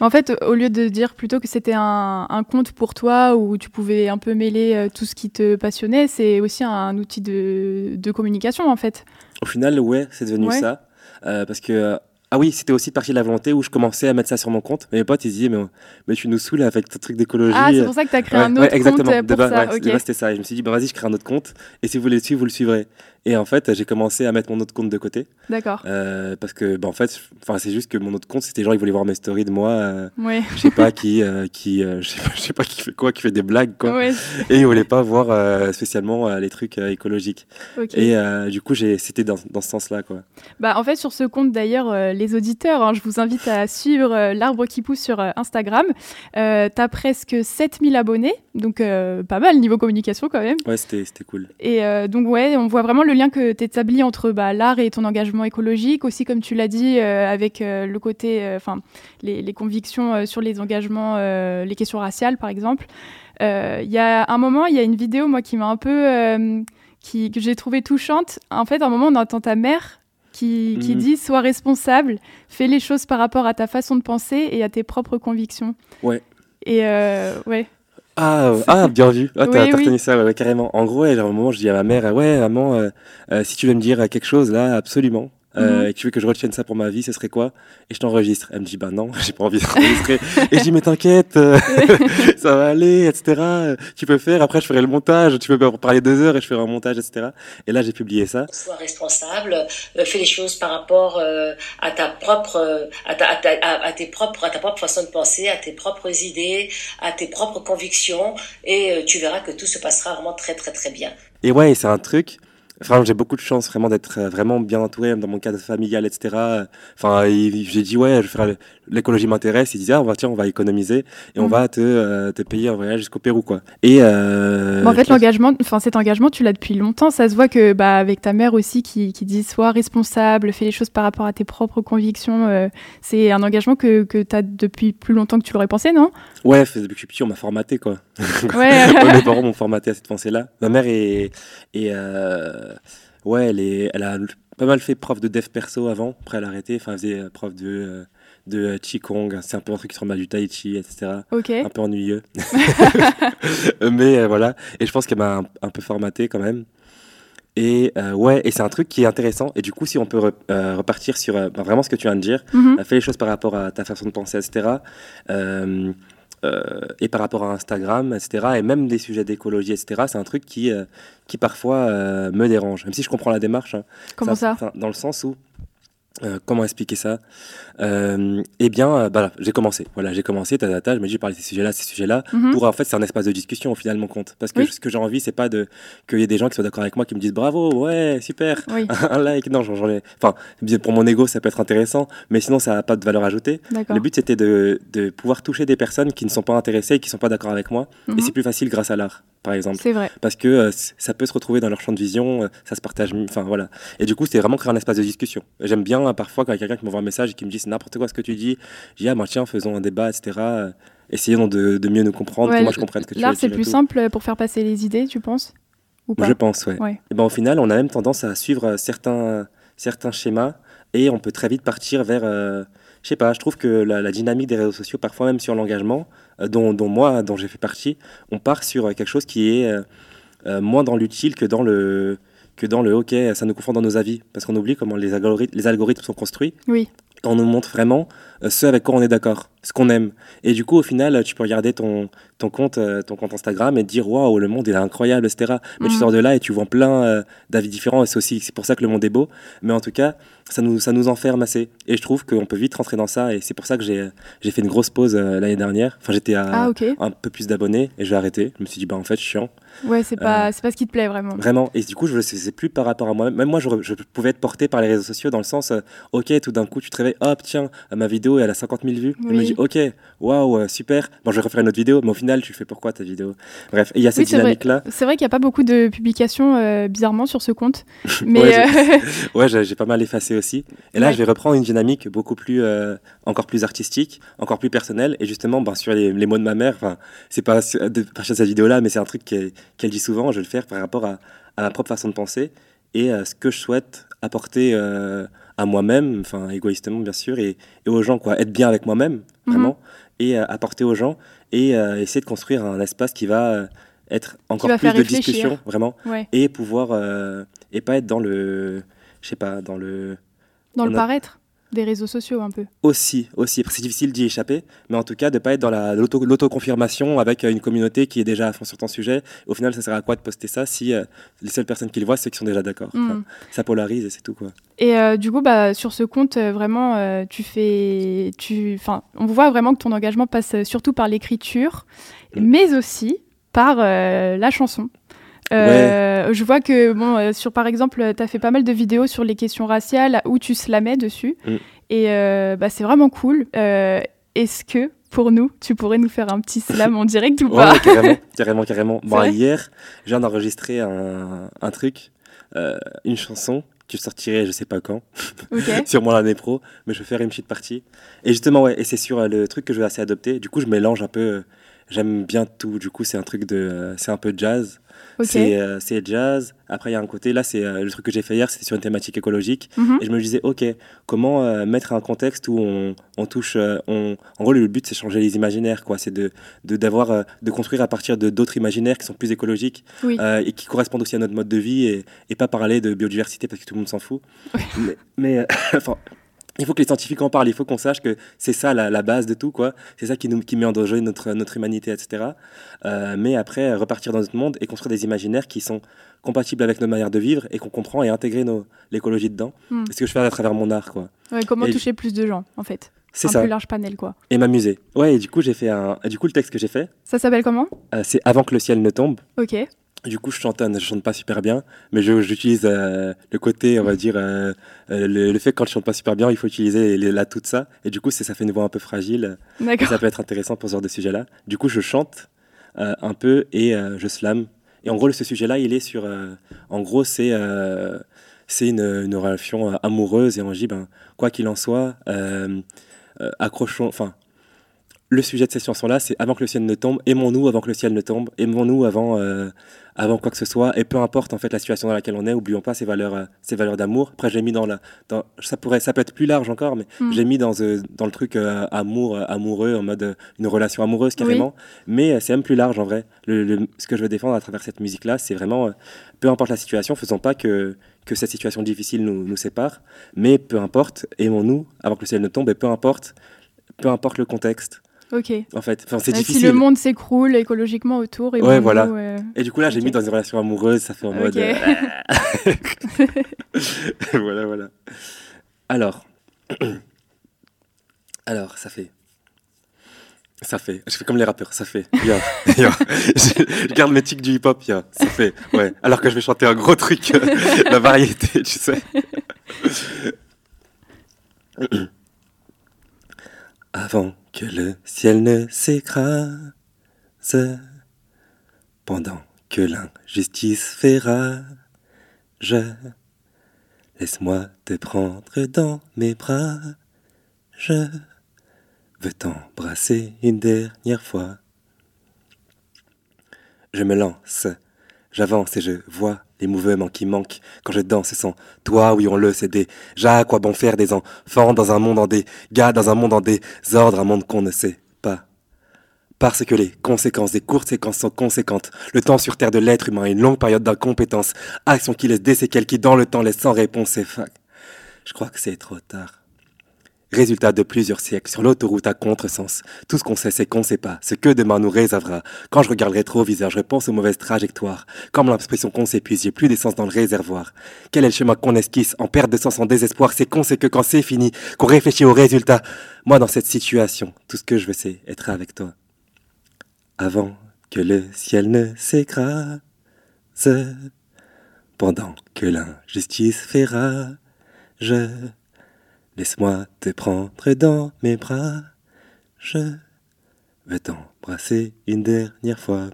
En fait, au lieu de dire plutôt que c'était un, un compte pour toi où tu pouvais un peu mêler tout ce qui te passionnait, c'est aussi un outil de, de communication en fait. au final, ouais, c'est devenu Ouais. ça. Parce que. Ah oui, c'était aussi partie de la volonté où je commençais à mettre ça sur mon compte. Mais mes potes, ils disaient, mais, mais tu nous saoules avec ton truc d'écologie. Ah, c'est pour ça que tu as créé Ouais, un autre ouais, exactement. compte De pour base, ça. ouais, ok. de base, c'était ça. Et je me suis dit, bah, vas-y, je crée un autre compte. Et si vous voulez le suivre, vous le suivrez. Et en fait, j'ai commencé à mettre mon autre compte de côté. D'accord. euh, parce que, bah, en fait, enfin, c'est juste que mon autre compte, c'était genre, ils voulaient voir mes stories de moi. euh, Ouais. je sais pas qui, euh, qui euh, je sais pas, qui fait quoi, qui fait des blagues, quoi. Ouais. Et ils voulaient pas voir spécialement les trucs écologiques. ok. Et du coup, j'ai, c'était dans, dans ce sens-là, quoi. Bah, en fait, sur ce compte d'ailleurs, les auditeurs, hein, je vous invite à suivre l'arbre qui pousse sur Instagram. Euh, tu as presque 7000 abonnés, donc pas mal niveau communication quand même. Ouais, c'était, c'était cool. Et donc, ouais, on voit vraiment le lien que tu établis entre bah, l'art et ton engagement écologique. Aussi, comme tu l'as dit, euh, avec euh, le côté, euh, enfin, les, les convictions sur les engagements, les questions raciales, par exemple. Il y a un moment, il y a une vidéo, moi, qui m'a un peu. qui, que j'ai trouvé touchante. En fait, à un moment, on entend ta mère qui, qui Mhm. dit Sois responsable, fais les choses par rapport à ta façon de penser et à tes propres convictions. Ouais. Et ouais. Ah, euh, ah, bien vu. Ah, t'as, Oui, ça, ouais, carrément. En gros, à un moment, je dis à ma mère, ouais, maman, euh, euh, si tu veux me dire quelque chose, là, absolument. Euh, Mhm. et tu veux que je retienne ça pour ma vie, ce serait quoi? Et je t'enregistre. Elle me dit, bah non, j'ai pas envie d'enregistrer. et je dis, mais t'inquiète, euh, ça va aller, etc. Tu peux faire, après je ferai le montage, tu peux parler deux heures et je ferai un montage, etc. Et là, j'ai publié ça. Sois responsable, euh, fais les choses par rapport euh, à ta propre, euh, à, ta, à, ta, à, à tes propres, à ta propre façon de penser, à tes propres idées, à tes propres convictions, et euh, tu verras que tout se passera vraiment très très très bien. Et ouais, et c'est un truc. Enfin, j'ai beaucoup de chance vraiment d'être euh, vraiment bien entouré, dans mon cadre familial, etc. Enfin, j'ai dit, ouais, je l'écologie m'intéresse. Il disait, ah, on va, tiens, on va économiser et on Mhm. va te, euh, te payer un voyage jusqu'au Pérou, quoi. Et euh, en fait, l'engagement, enfin cet engagement, tu l'as depuis longtemps. Ça se voit que, bah, avec ta mère aussi, qui, qui dit sois responsable, fais les choses par rapport à tes propres convictions. euh, c'est un engagement que, que tu as depuis plus longtemps que tu l'aurais pensé, non? Ouais, depuis que je suis petit, on m'a formaté, quoi. Ouais. Mes parents m'ont formaté à cette pensée-là. Ma mère est, est euh, ouais, elle, est, elle a pas mal fait prof de dev perso avant. Après, elle a arrêté. Enfin, elle faisait euh, prof de, euh, de Qigong. C'est un peu un truc qui ressemble à du Tai Chi, etc. ok. Un peu ennuyeux. Mais euh, voilà. Et je pense qu'elle m'a un, un peu formaté quand même. Et euh, ouais, et c'est un truc qui est intéressant. Et du coup, si on peut re- euh, repartir sur bah, vraiment ce que tu viens de dire, Mhm. euh, fais les choses par rapport à ta façon de penser, etc. Euh, et par rapport à Instagram, etc. Et même des sujets d'écologie, etc. C'est un truc qui, euh, qui parfois euh, me dérange. Même si je comprends la démarche. hein. Comment ça, enfin, Dans le sens où. Euh, comment expliquer ça? Euh, Eh bien, euh, bah, j'ai commencé. Voilà, j'ai commencé. Ta, ta, ta, je me dis, je parle de ces sujets-là, ces sujets-là. Mhm. Pour en fait, c'est un espace de discussion au final, mon compte. Parce que Oui. ce que j'ai envie, c'est pas de qu'il y ait des gens qui soient d'accord avec moi, qui me disent bravo, ouais, super, Oui, un like. Non, j'en ai. Enfin, pour mon ego, ça peut être intéressant, mais sinon, ça n'a pas de valeur ajoutée. Le but, c'était de, de pouvoir toucher des personnes qui ne sont pas intéressées et qui ne sont pas d'accord avec moi. Mhm. Et c'est plus facile grâce à l'art, par exemple. C'est vrai. Parce que euh, ça peut se retrouver dans leur champ de vision, euh, ça se partage. Enfin, voilà. Et du coup, c'était vraiment créer un espace de discussion. J'aime bien, euh, parfois, quand il y a quelqu'un qui m'envoie un message et qui me dit c'est n'importe quoi ce que tu dis, je dis ah, bah, tiens, faisons un débat, etc. Euh, Essayons de, de mieux nous comprendre, Ouais, que moi je comprenne ce que tu veux L'art, c'est plus tout. simple pour faire passer les idées, tu penses? Ou pas? Je pense, ouais. Ouais. Et ben, au final, on a même tendance à suivre certains, certains schémas et on peut très vite partir vers. euh, je sais pas, je trouve que la, la dynamique des réseaux sociaux, parfois même sur l'engagement, dont, dont moi, dont j'ai fait partie, on part sur euh, quelque chose qui est euh, euh, moins dans l'utile que dans le que dans le ok, ça nous confond dans nos avis, parce qu'on oublie comment les algorithmes, les algorithmes sont construits. Oui. On nous montre vraiment euh, ce avec quoi on est d'accord, ce qu'on aime. Et du coup, au final, tu peux regarder ton, ton, compte, euh, ton compte Instagram et te dire waouh, le monde est incroyable, etc. Mais tu Mhm. sors de là et tu vois plein euh, d'avis différents et c'est aussi c'est pour ça que le monde est beau. Mais en tout cas, ça nous, ça nous enferme assez. Et je trouve qu'on peut vite rentrer dans ça et c'est pour ça que j'ai j'ai fait une grosse pause euh, l'année dernière. Enfin, j'étais à Ah, un peu plus d'abonnés et j'ai arrêté. Je me suis dit, bah en fait, chiant. Ouais, c'est Euh, pas, c'est pas ce qui te plaît vraiment. Vraiment. Et du coup, je ne sais plus par rapport à moi. Même moi, je, je pouvais être porté par les réseaux sociaux dans le sens, euh, ok, tout d'un coup, tu te réveilles réveille, hop, tiens, ma vidéo, elle a 50 000 vues. Oui. Elle me dit, ok, waouh, euh, super. Bon, je vais refaire une autre vidéo, mais au final, tu fais pourquoi ta vidéo? Bref, et il y a cette Oui, dynamique-là. C'est vrai qu'il n'y a pas beaucoup de publications euh, bizarrement sur ce compte. Mais Ouais, euh, j'ai pas mal effacé aussi. Et là, Ouais. je vais reprendre une dynamique beaucoup plus, euh, encore plus artistique, encore plus personnelle. Et justement, ben, sur les, les mots de ma mère, enfin, c'est pas de partir de cette vidéo-là, mais c'est un truc qu'elle dit souvent. Je vais le faire par rapport à, à ma propre façon de penser et à ce que je souhaite apporter à moi-même, enfin, égoïstement, bien sûr, et, et aux gens, quoi. Être bien avec moi-même, vraiment, et euh, apporter aux gens et euh, essayer de construire un espace qui va euh, être encore va plus de réfléchir. discussion, vraiment, ouais, et pouvoir, et pas être dans le, je sais pas, dans le dans le a- paraître des réseaux sociaux un peu. aussi, aussi. C'est difficile d'y échapper, mais en tout cas, de pas être dans la- l'auto- l'autoconfirmation avec euh, une communauté qui est déjà à fond sur ton sujet. Au final, ça sert à quoi de poster ça si euh, les seules personnes qui le voient, c'est ceux qui sont déjà d'accord? Enfin, Mm. ça polarise et c'est tout, quoi. Et euh, du coup, bah, sur ce compte, euh, vraiment, tu fais, tu, enfin, on voit vraiment que ton engagement passe surtout par l'écriture, Mm. mais aussi par la chanson. Euh, Je vois que, bon, euh, sur par exemple, tu as fait pas mal de vidéos sur les questions raciales où tu slamais dessus. Mm. Et euh, bah, c'est vraiment cool. Euh, Est-ce que, pour nous, tu pourrais nous faire un petit slam en direct ou pas? ouais, carrément, carrément, carrément. Bon, vrai? hier, je viens d'enregistrer un, un truc, euh, une chanson que je sortirai je sais pas quand, Ok. sûrement l'année pro, mais je vais faire une petite partie. Et justement, ouais, et c'est sur euh, le truc que je vais assez adopter. Du coup, je mélange un peu. J'aime bien tout. Du coup, c'est un truc de. c'est un peu jazz. C'est euh, c'est jazz. Après, il y a un côté. Là, c'est euh, le truc que j'ai fait hier, c'était sur une thématique écologique. Mhm. Et je me disais, ok, comment euh, mettre un contexte où on, on touche. on... En gros, le but, c'est changer les imaginaires, quoi. C'est de, d'avoir, de construire à partir de d'autres imaginaires qui sont plus écologiques Oui. et qui correspondent aussi à notre mode de vie et, et pas parler de biodiversité parce que tout le monde s'en fout. Mais, mais, enfin, il faut que les scientifiques en parlent, il faut qu'on sache que c'est ça la, la base de tout, quoi. C'est ça qui, nous, qui met en danger notre, notre humanité, etc. Euh, mais après, repartir dans notre monde et construire des imaginaires qui sont compatibles avec notre manière de vivre et qu'on comprend et intégrer nos- l'écologie dedans. Mm. C'est ce que je fais à travers mon art, quoi. Ouais, comment Et- toucher plus de gens, en fait? C'est un ça. plus large panel, quoi. Et m'amuser. Ouais, et du coup, j'ai fait un. du coup, le texte que j'ai fait, Ça s'appelle comment? euh, c'est Avant que le ciel ne tombe. Ok. Du coup, je chantonne, je chante pas super bien, mais je- j'utilise euh, le côté, on va dire, euh, euh, le, le fait que quand je chante pas super bien, il faut utiliser les, la toute ça. Et du coup, ça fait une voix un peu fragile. Ça peut être intéressant pour ce genre de sujet-là. Du coup, je chante euh, un peu et je slam. Et en gros, ce sujet-là, il est sur. en gros, c'est c'est une, une relation amoureuse et on dit, ben, quoi qu'il en soit, accrochons. Enfin, le sujet de cette chanson-là, c'est avant que le ciel ne tombe, aimons-nous avant que le ciel ne tombe, aimons-nous avant, euh, avant quoi que ce soit, et peu importe en fait la situation dans laquelle on est, oublions pas ces valeurs, euh, ces valeurs d'amour. Après, j'ai mis dans la, dans, ça pourrait, ça peut être plus large encore, mais Mm. j'ai mis dans, euh, dans le truc euh, amour, amoureux, en mode une relation amoureuse carrément. Mais c'est même plus large en vrai. Le, le- ce que je veux défendre à travers cette musique-là, c'est vraiment, peu importe la situation, faisons pas que, que cette situation difficile nous, nous sépare, mais peu importe, aimons-nous avant que le ciel ne tombe, et peu importe, peu importe le contexte. Ok. En fait, enfin, c'est Euh, difficile. Si le monde s'écroule écologiquement autour, et Ouais, bon, voilà. nous, euh, Et du coup, là, j'ai mis dans une relation amoureuse, ça fait en mode. Euh, voilà, voilà. Alors. Alors, ça fait. Ça fait. Je fais comme les rappeurs, ça fait. Je, je garde mes tics du hip-hop. Ça fait. Ouais. Alors que je vais chanter un gros truc, la variété, tu sais. Avant que le ciel ne s'écrase, pendant que l'injustice fait rage, laisse-moi te prendre dans mes bras, je veux t'embrasser une dernière fois. Je me lance, j'avance et je vois les mouvements qui manquent quand je danse sans toi, oui on le sait déjà, à quoi bon faire des enfants dans un monde en dégâts, dans un monde en désordre, un monde qu'on ne sait pas. Parce que les conséquences des courtes séquences sont conséquentes. Le temps sur Terre de l'être humain, une longue période d'incompétence. Action qui laisse des séquelles qui, dans le temps, laissent sans réponse et fac. Je crois que c'est trop tard. Résultat de plusieurs siècles sur l'autoroute à contresens. Tout ce qu'on sait, c'est qu'on sait pas ce que demain nous réservera. Quand je regarde rétroviseur, je pense aux mauvaises trajectoires. Comme l'impression qu'on s'épuise, j'ai plus d'essence dans le réservoir. Quel est le chemin qu'on esquisse en perte de sens, en désespoir? C'est qu'on sait que quand c'est fini, qu'on réfléchit aux résultats. Moi, dans cette situation, tout ce que je veux, c'est être avec toi. Avant que le ciel ne s'écrase, pendant que l'injustice fait rage, Laisse-moi te prendre dans mes bras. Je vais t'embrasser une dernière fois.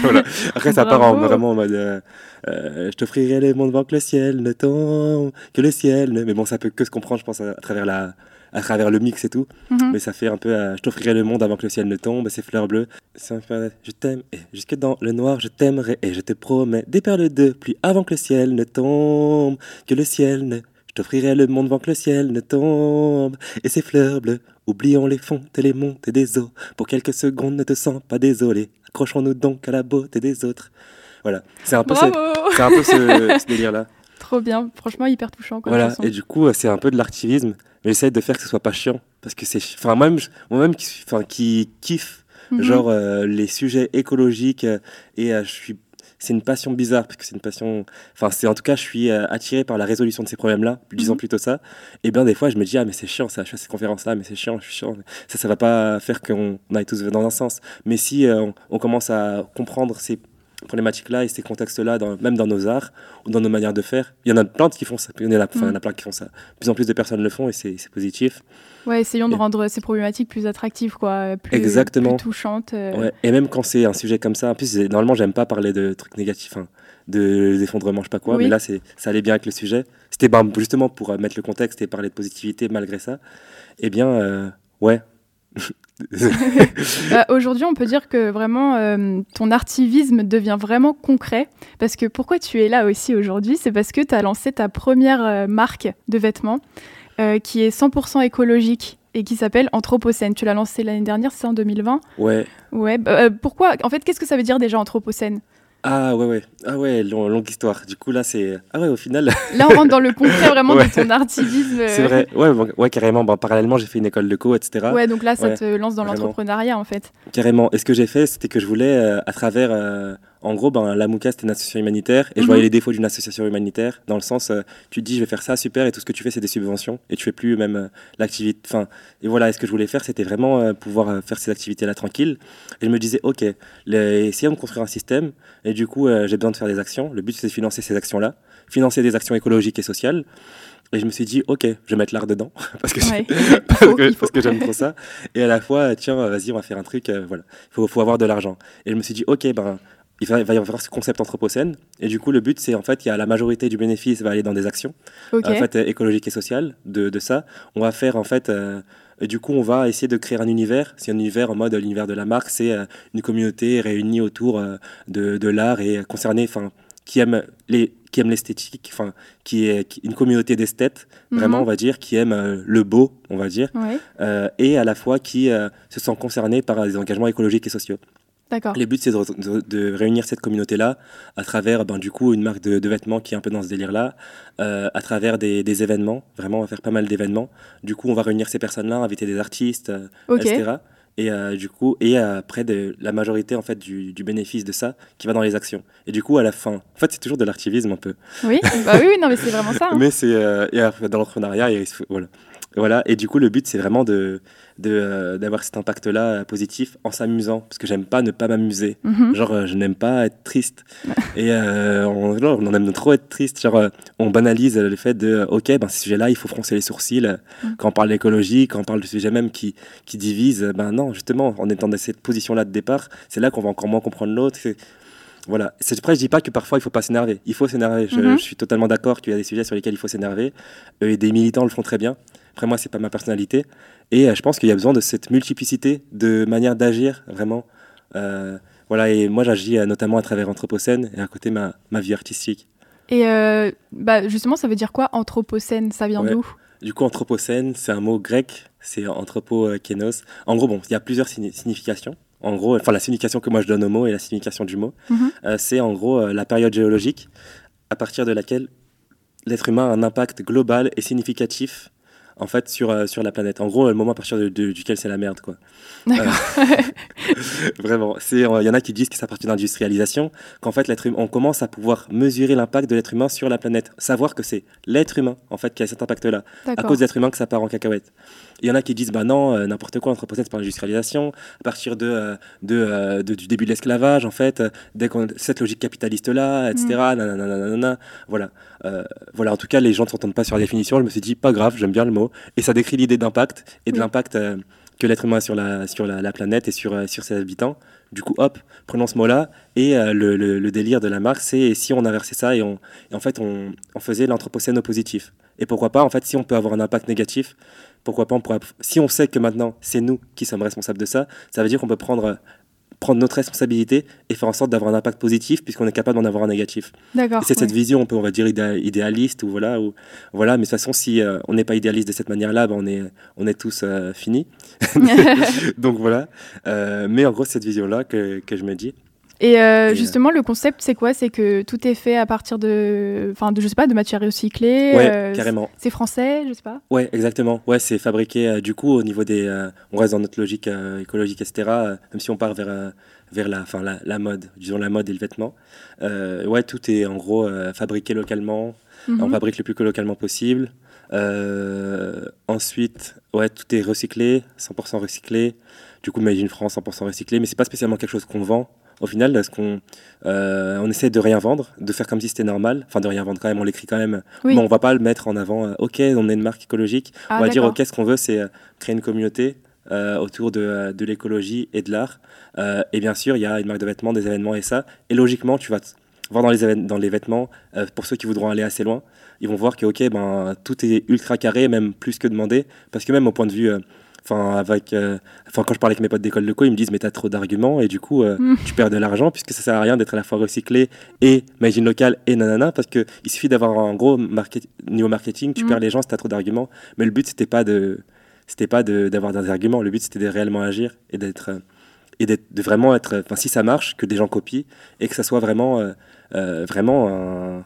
voilà. Après, ça part en, vraiment en mode euh, euh, Je t'offrirai le monde avant que le ciel ne tombe, que le ciel ne. Mais bon, ça peut que se comprendre, je pense, à, travers, la, à travers le mix et tout. Mhm. Mais ça fait un peu euh, Je t'offrirai le monde avant que le ciel ne tombe, ces fleurs bleues. C'est un peu, Je t'aime, et jusque dans le noir, je t'aimerai, et je te promets des perles de pluie avant que le ciel ne tombe, que le ciel ne. Je t'offrirai le monde avant que le ciel ne tombe, et ces fleurs bleues. Oublions les fontes et les montées des eaux. Pour quelques secondes, ne te sens pas désolé. Accrochons-nous donc à la beauté des autres. Voilà, c'est un peu, Bravo un peu ce, ce délire-là. Trop bien, franchement hyper touchant comme Voilà, et du coup, euh, c'est un peu de l'artivisme, mais j'essaie de faire que ce soit pas chiant. Parce que c'est. Enfin, moi-même, moi-même qui, enfin, qui kiffe, Mhm. genre, euh, les sujets écologiques, euh, et je suis. C'est une passion bizarre, parce que c'est une passion. Enfin, c'est en tout cas, je suis euh, attiré par la résolution de ces problèmes-là, disons Mhm. plutôt ça. Et bien, des fois, je me dis, ah, mais c'est chiant, ça, je fais ces conférences-là, mais c'est chiant, je suis chiant. Ça, ça va pas faire qu'on on aille tous dans un sens. Mais si euh, on, on commence à comprendre ces problématiques-là et ces contextes-là, dans- même dans nos arts ou dans nos manières de faire, il y en a plein qui font ça. Il y en a, enfin, il y en a plein qui font ça. De plus en plus de personnes le font et c'est c'est positif. Ouais, essayons de rendre ces problématiques plus attractives, quoi, plus, Exactement. plus touchantes. euh. Ouais. Et même quand c'est un sujet comme ça, en plus, normalement, j'aime pas parler de trucs négatifs, hein, de d'effondrement, je sais pas quoi, Oui. mais là, c'est ça allait bien avec le sujet. C'était ben, justement pour euh, mettre le contexte et parler de positivité malgré ça. Eh bien, euh, ouais. Bah, Aujourd'hui, on peut dire que vraiment euh, ton artivisme devient vraiment concret. Parce que pourquoi tu es là aussi aujourd'hui? C'est parce que tu as lancé ta première euh, marque de vêtements euh, qui est 100% écologique et qui s'appelle Anthropocène. Tu l'as lancé l'année dernière, c'est en 2020 Ouais. Ouais. bah, pourquoi En fait, qu'est-ce que ça veut dire déjà Anthropocène? Ah ouais, ouais. Ah ouais, long- longue histoire. Du coup, là, c'est. Ah ouais, au final. Là, on rentre dans le concret vraiment Ouais. de ton artivisme. euh, c'est vrai. Ouais, ouais carrément. Bon, parallèlement, j'ai fait une école de co, etc. Ouais, donc là, ça Ouais, te lance dans l'entrepreneuriat en fait. Carrément. Et ce que j'ai fait, c'était que je voulais, euh, à travers, euh, en gros, ben, la Mouka, c'était une association humanitaire, et Mhm. je voyais les défauts d'une association humanitaire, dans le sens, euh, tu te dis, je vais faire ça, super, et tout ce que tu fais, c'est des subventions, et tu fais plus même euh, l'activité. Enfin, et voilà, et ce que je voulais faire, c'était vraiment euh, pouvoir euh, faire ces activités-là tranquille. Et je me disais, ok, les- essayons de construire un système, et du coup, euh, j'ai besoin de faire des actions. Le but, c'est de financer ces actions-là, financer des actions écologiques et sociales. Et je me suis dit, ok, je vais mettre l'art dedans, parce que Ouais. parce faut, que, parce j'aime trop ça. Et à la fois, tiens, vas-y, on va faire un truc, euh, voilà. Il faut, faut avoir de l'argent. Et je me suis dit, ok, ben, il va, y avoir ce concept anthropocène. Et du coup, le but, c'est en fait, il y a la majorité du bénéfice va aller dans des actions, en fait, euh, écologiques et sociales de, de ça. On va faire, en fait, euh, et du coup, on va essayer de créer un univers. C'est un univers en mode, l'univers de la marque, c'est euh, une communauté réunie autour euh, de, de l'art et euh, concernée, enfin, qui aime les qui aime l'esthétique, enfin, qui est qui- une communauté d'esthètes, vraiment, Mhm. on va dire, qui aime euh, le beau, on va dire euh, et à la fois qui euh, se sont concernés par des engagements écologiques et sociaux. D'accord. Le but, c'est de, de- de réunir cette communauté-là à travers, ben, du coup, une marque de, de vêtements qui est un peu dans ce délire-là, euh, à travers des, des événements. Vraiment, on va faire pas mal d'événements. Du coup, on va réunir ces personnes-là, inviter des artistes, euh, etc. Et euh, du coup, et après de la majorité en fait du, du bénéfice de ça qui va dans les actions. Et du coup, à la fin, en fait, c'est toujours de l'artivisme un peu. Oui, bah oui, non, mais c'est vraiment ça. hein. Mais c'est euh, dans l'entrepreneuriat, voilà. Et voilà. Et du coup, le but, c'est vraiment de de, euh, d'avoir cet impact-là euh, positif en s'amusant, parce que j'aime pas ne pas m'amuser. Mhm. Genre, euh, je n'aime pas être triste. et on, genre, on aime trop être triste. Genre, on banalise le fait de, ok, ben, ce sujet-là, il faut froncer les sourcils. Mm. Quand on parle d'écologie, quand on parle de sujet même qui, qui divise, ben non, justement, en étant dans cette position-là de départ, c'est là qu'on va encore moins comprendre l'autre. Voilà. C'est après, je dis pas que parfois il faut pas s'énerver. Il faut s'énerver. Je, Mhm. je suis totalement d'accord qu'il y a des sujets sur lesquels il faut s'énerver. Et des militants le font très bien. Après, moi, c'est pas ma personnalité. Et euh, je pense qu'il y a besoin de cette multiplicité de manières d'agir, vraiment. Euh, voilà. Et moi, j'agis euh, notamment à travers Anthropocène et à côté ma, ma vie artistique. Et bah, justement, ça veut dire quoi, anthropocène? Ça vient Ouais. d'où? Du coup, Anthropocène, c'est un mot grec. C'est anthropokénos. En gros, bon, il y a plusieurs signi- significations. En gros, enfin, la signification que moi je donne au mot et la signification du mot, Mhm. euh, c'est en gros euh, la période géologique à partir de laquelle l'être humain a un impact global et significatif en fait, sur, euh, sur la planète. En gros, le moment à partir de, duquel c'est la merde, quoi. D'accord. vraiment. Il y en a qui disent que c'est à partir de l'industrialisation qu'en fait, l'être on commence à pouvoir mesurer l'impact de l'être humain sur la planète. Savoir que c'est l'être humain, en fait, qui a cet impact-là. À cause de l'être humain que ça part en cacahuète. Il y en a qui disent, bah non, euh, n'importe quoi, l'anthropocène, c'est pas l'industrialisation. À partir de, euh, de, de, du début de l'esclavage, en fait, dès qu'on cette logique capitaliste-là, etc. Mm. Voilà. voilà. En tout cas, les gens ne s'entendent pas sur la définition. Je me suis dit, pas grave, j'aime bien le mot. Et ça décrit l'idée d'impact et de l'impact euh, que l'être humain a sur, la, sur la, planète et sur, euh, sur ses habitants. Du coup, hop, prenons ce mot-là. Et euh, le, le, délire de la marque, c'est si on inversait ça et, on, en fait on, on faisait l'anthropocène au positif. Et pourquoi pas, en fait, si on peut avoir un impact négatif, pourquoi pas, on si on sait que maintenant c'est nous qui sommes responsables de ça, ça veut dire qu'on peut prendre prendre notre responsabilité et faire en sorte d'avoir un impact positif puisqu'on est capable d'en avoir un négatif. D'accord. C'est cette vision, on peut on va dire idéaliste ou voilà ou voilà, mais de toute façon si euh, on n'est pas idéaliste de cette manière-là, ben, on est on est tous euh, finis. Donc voilà. Euh, mais en gros, c'est cette vision-là que, que je me dis. Et, euh, euh, justement, le concept, c'est quoi? C'est que tout est fait à partir de, enfin, de, je sais pas, de matières recyclées. Ouais, euh, carrément. C'est français, je sais pas. Ouais, exactement. Ouais, c'est fabriqué. du coup, au niveau des, on reste dans notre logique écologique, etc. même si on part vers vers la, enfin, la, la, mode, disons la mode et le vêtement. ouais, tout est en gros fabriqué localement. Mhm. On fabrique le plus que localement possible. ensuite, ouais, tout est recyclé, 100% recyclé. Du coup, Made in France, 100% recyclé. Mais c'est pas spécialement quelque chose qu'on vend au final, ce qu'on euh, on essaie de rien vendre, de faire comme si c'était normal, enfin de rien vendre quand même, on l'écrit quand même, mais on va pas le mettre en avant. Euh, ok, on est une marque écologique, ah, on va dire ok, ce qu'on veut, c'est euh, créer une communauté autour de, de l'écologie et de l'art. et bien sûr, il y a une marque de vêtements, des événements et ça. Et logiquement, tu vas voir dans les, dans les vêtements, pour ceux qui voudront aller assez loin, ils vont voir que ok, ben tout est ultra carré, même plus que demandé, parce que même au point de vue Enfin, avec, euh, enfin, quand je parle avec mes potes d'école de co, ils me disent mais t'as trop d'arguments et du coup euh, mm. tu perds de l'argent puisque ça sert à rien d'être à la fois recyclé et magine locale et nanana parce que il suffit d'avoir un gros market, niveau marketing, tu mm. perds les gens si t'as trop d'arguments. Mais le but c'était pas de, c'était pas d'avoir des arguments. Le but c'était de réellement agir et d'être et de vraiment être. Enfin, si ça marche, que des gens copient et que ça soit vraiment, euh, vraiment un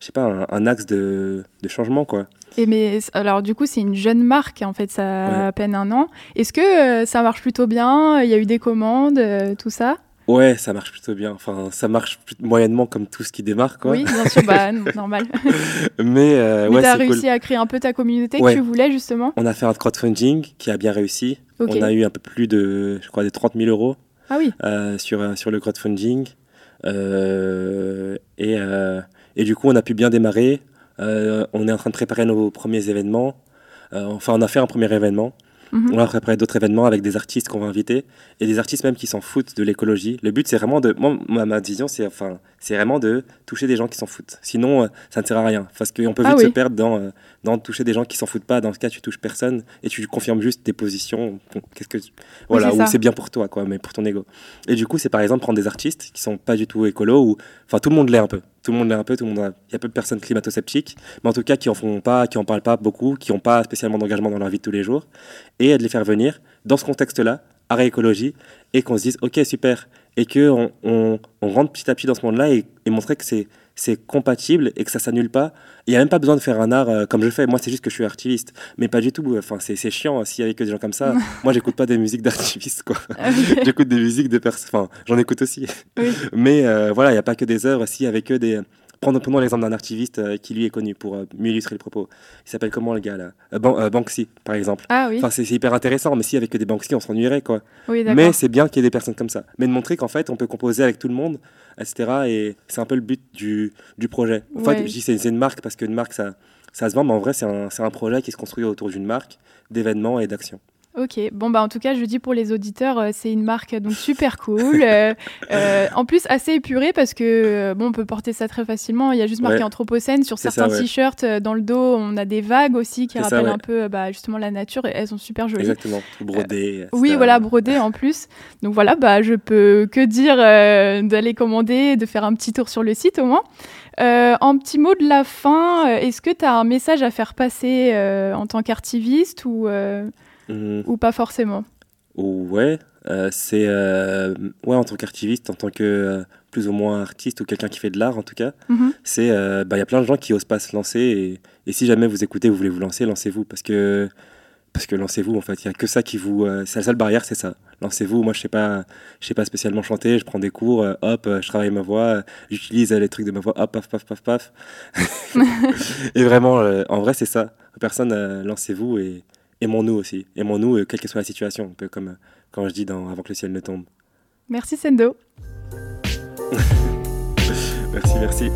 je sais pas, un, axe de, de, changement, quoi. Et mais, alors, du coup, c'est une jeune marque, en fait, ça a à peine un an. Est-ce que euh, ça marche plutôt bien? Il y a eu des commandes, euh, tout ça? Ouais, ça marche plutôt bien. Enfin, ça marche moyennement comme tout ce qui démarre, quoi. Oui, bien sûr, bah, normal. mais euh, mais t'as réussi à créer un peu ta communauté que tu voulais, justement? On a fait un crowdfunding qui a bien réussi. On a eu un peu plus de, je crois, des 30 000 euros ah oui. sur, sur le crowdfunding. et et du coup, on a pu bien démarrer. Euh, on est en train de préparer nos premiers événements. Euh, enfin, on a fait un premier événement. Mhm. On va préparer d'autres événements avec des artistes qu'on va inviter et des artistes même qui s'en foutent de l'écologie. Le but, c'est vraiment de. Moi, ma vision, c'est enfin, c'est vraiment de toucher des gens qui s'en foutent. Sinon, euh, ça ne sert à rien. Parce qu'on peut ah vite se perdre dans, euh, dans toucher des gens qui s'en foutent pas. Dans ce cas, tu touches personne et tu confirmes juste tes positions. Qu'est-ce que. Voilà, ou c'est bien pour toi, quoi, mais pour ton ego. Et du coup, c'est par exemple prendre des artistes qui sont pas du tout écolos ou. Enfin, tout le monde l'est un peu tout le monde l'est un peu, tout le monde il y a peu de personnes climato-sceptiques, mais en tout cas qui en font pas, qui en parlent pas beaucoup, qui n'ont pas spécialement d'engagement dans leur vie de tous les jours, et de les faire venir dans ce contexte-là, à écologie, et qu'on se dise ok super, et que on, on, rentre petit à petit dans ce monde-là et, et montrer que c'est c'est compatible et que ça s'annule pas. Il n'y a même pas besoin de faire un art euh, comme je fais. Moi, c'est juste que je suis artiviste. Mais pas du tout. Enfin, c'est, c'est chiant s'il y avait que des gens comme ça. Moi, j'écoute pas des musiques d'artivistes, quoi. Ah j'écoute des musiques de personnes. Enfin, j'en écoute aussi. Mais euh, voilà, il n'y a pas que des œuvres. Si, avec eux, des Prenons, l'exemple d'un artiviste euh, qui lui est connu pour euh, mieux illustrer le propos. Il s'appelle comment le gars là? Euh, Banksy, par exemple. Ah oui. Enfin, c'est hyper intéressant, mais si avec des Banksy, on s'ennuierait quoi. mais c'est bien qu'il y ait des personnes comme ça. Mais de montrer qu'en fait, on peut composer avec tout le monde, etc. Et c'est un peu le but du, du projet. En fait, je dis c'est une marque parce qu'une marque, ça, ça se vend, mais en vrai, c'est un, un projet qui se construit autour d'une marque, d'événements et d'actions. Ok, bon bah en tout cas je dis pour les auditeurs euh, c'est une marque donc super cool, euh, euh, en plus assez épurée parce que bon on peut porter ça très facilement. Il y a juste marqué Anthropocène sur certains t-shirts dans le dos on a des vagues aussi qui rappellent un peu bah, justement la nature et elles sont super jolies. Exactement, brodées. oui voilà brodées en plus. Donc voilà bah je peux que dire d'aller commander, de faire un petit tour sur le site au moins. en petit mot de la fin, est-ce que tu as un message à faire passer en tant qu'artiviste ou ou pas forcément Ouais. euh, c'est euh, ouais en tant qu'artiviste, en tant que euh, plus ou moins artiste ou quelqu'un qui fait de l'art en tout cas, Mhm. c'est bah il y a plein de gens qui osent pas se lancer et, et si jamais vous écoutez, vous voulez vous lancer, lancez-vous parce que parce que lancez-vous en fait, il y a que ça qui vous c'est la seule barrière, c'est ça. Lancez-vous. Moi je sais pas je sais pas spécialement chanter, je prends des cours, hop, je travaille ma voix, j'utilise les trucs de ma voix, hop paf paf paf paf. et vraiment en vrai, c'est ça. Personne lancez-vous et aimons-nous aussi. Aimons-nous euh, quelle que soit la situation, un peu comme euh, quand je dis dans avant que le ciel ne tombe. Merci Sendo. Merci, merci.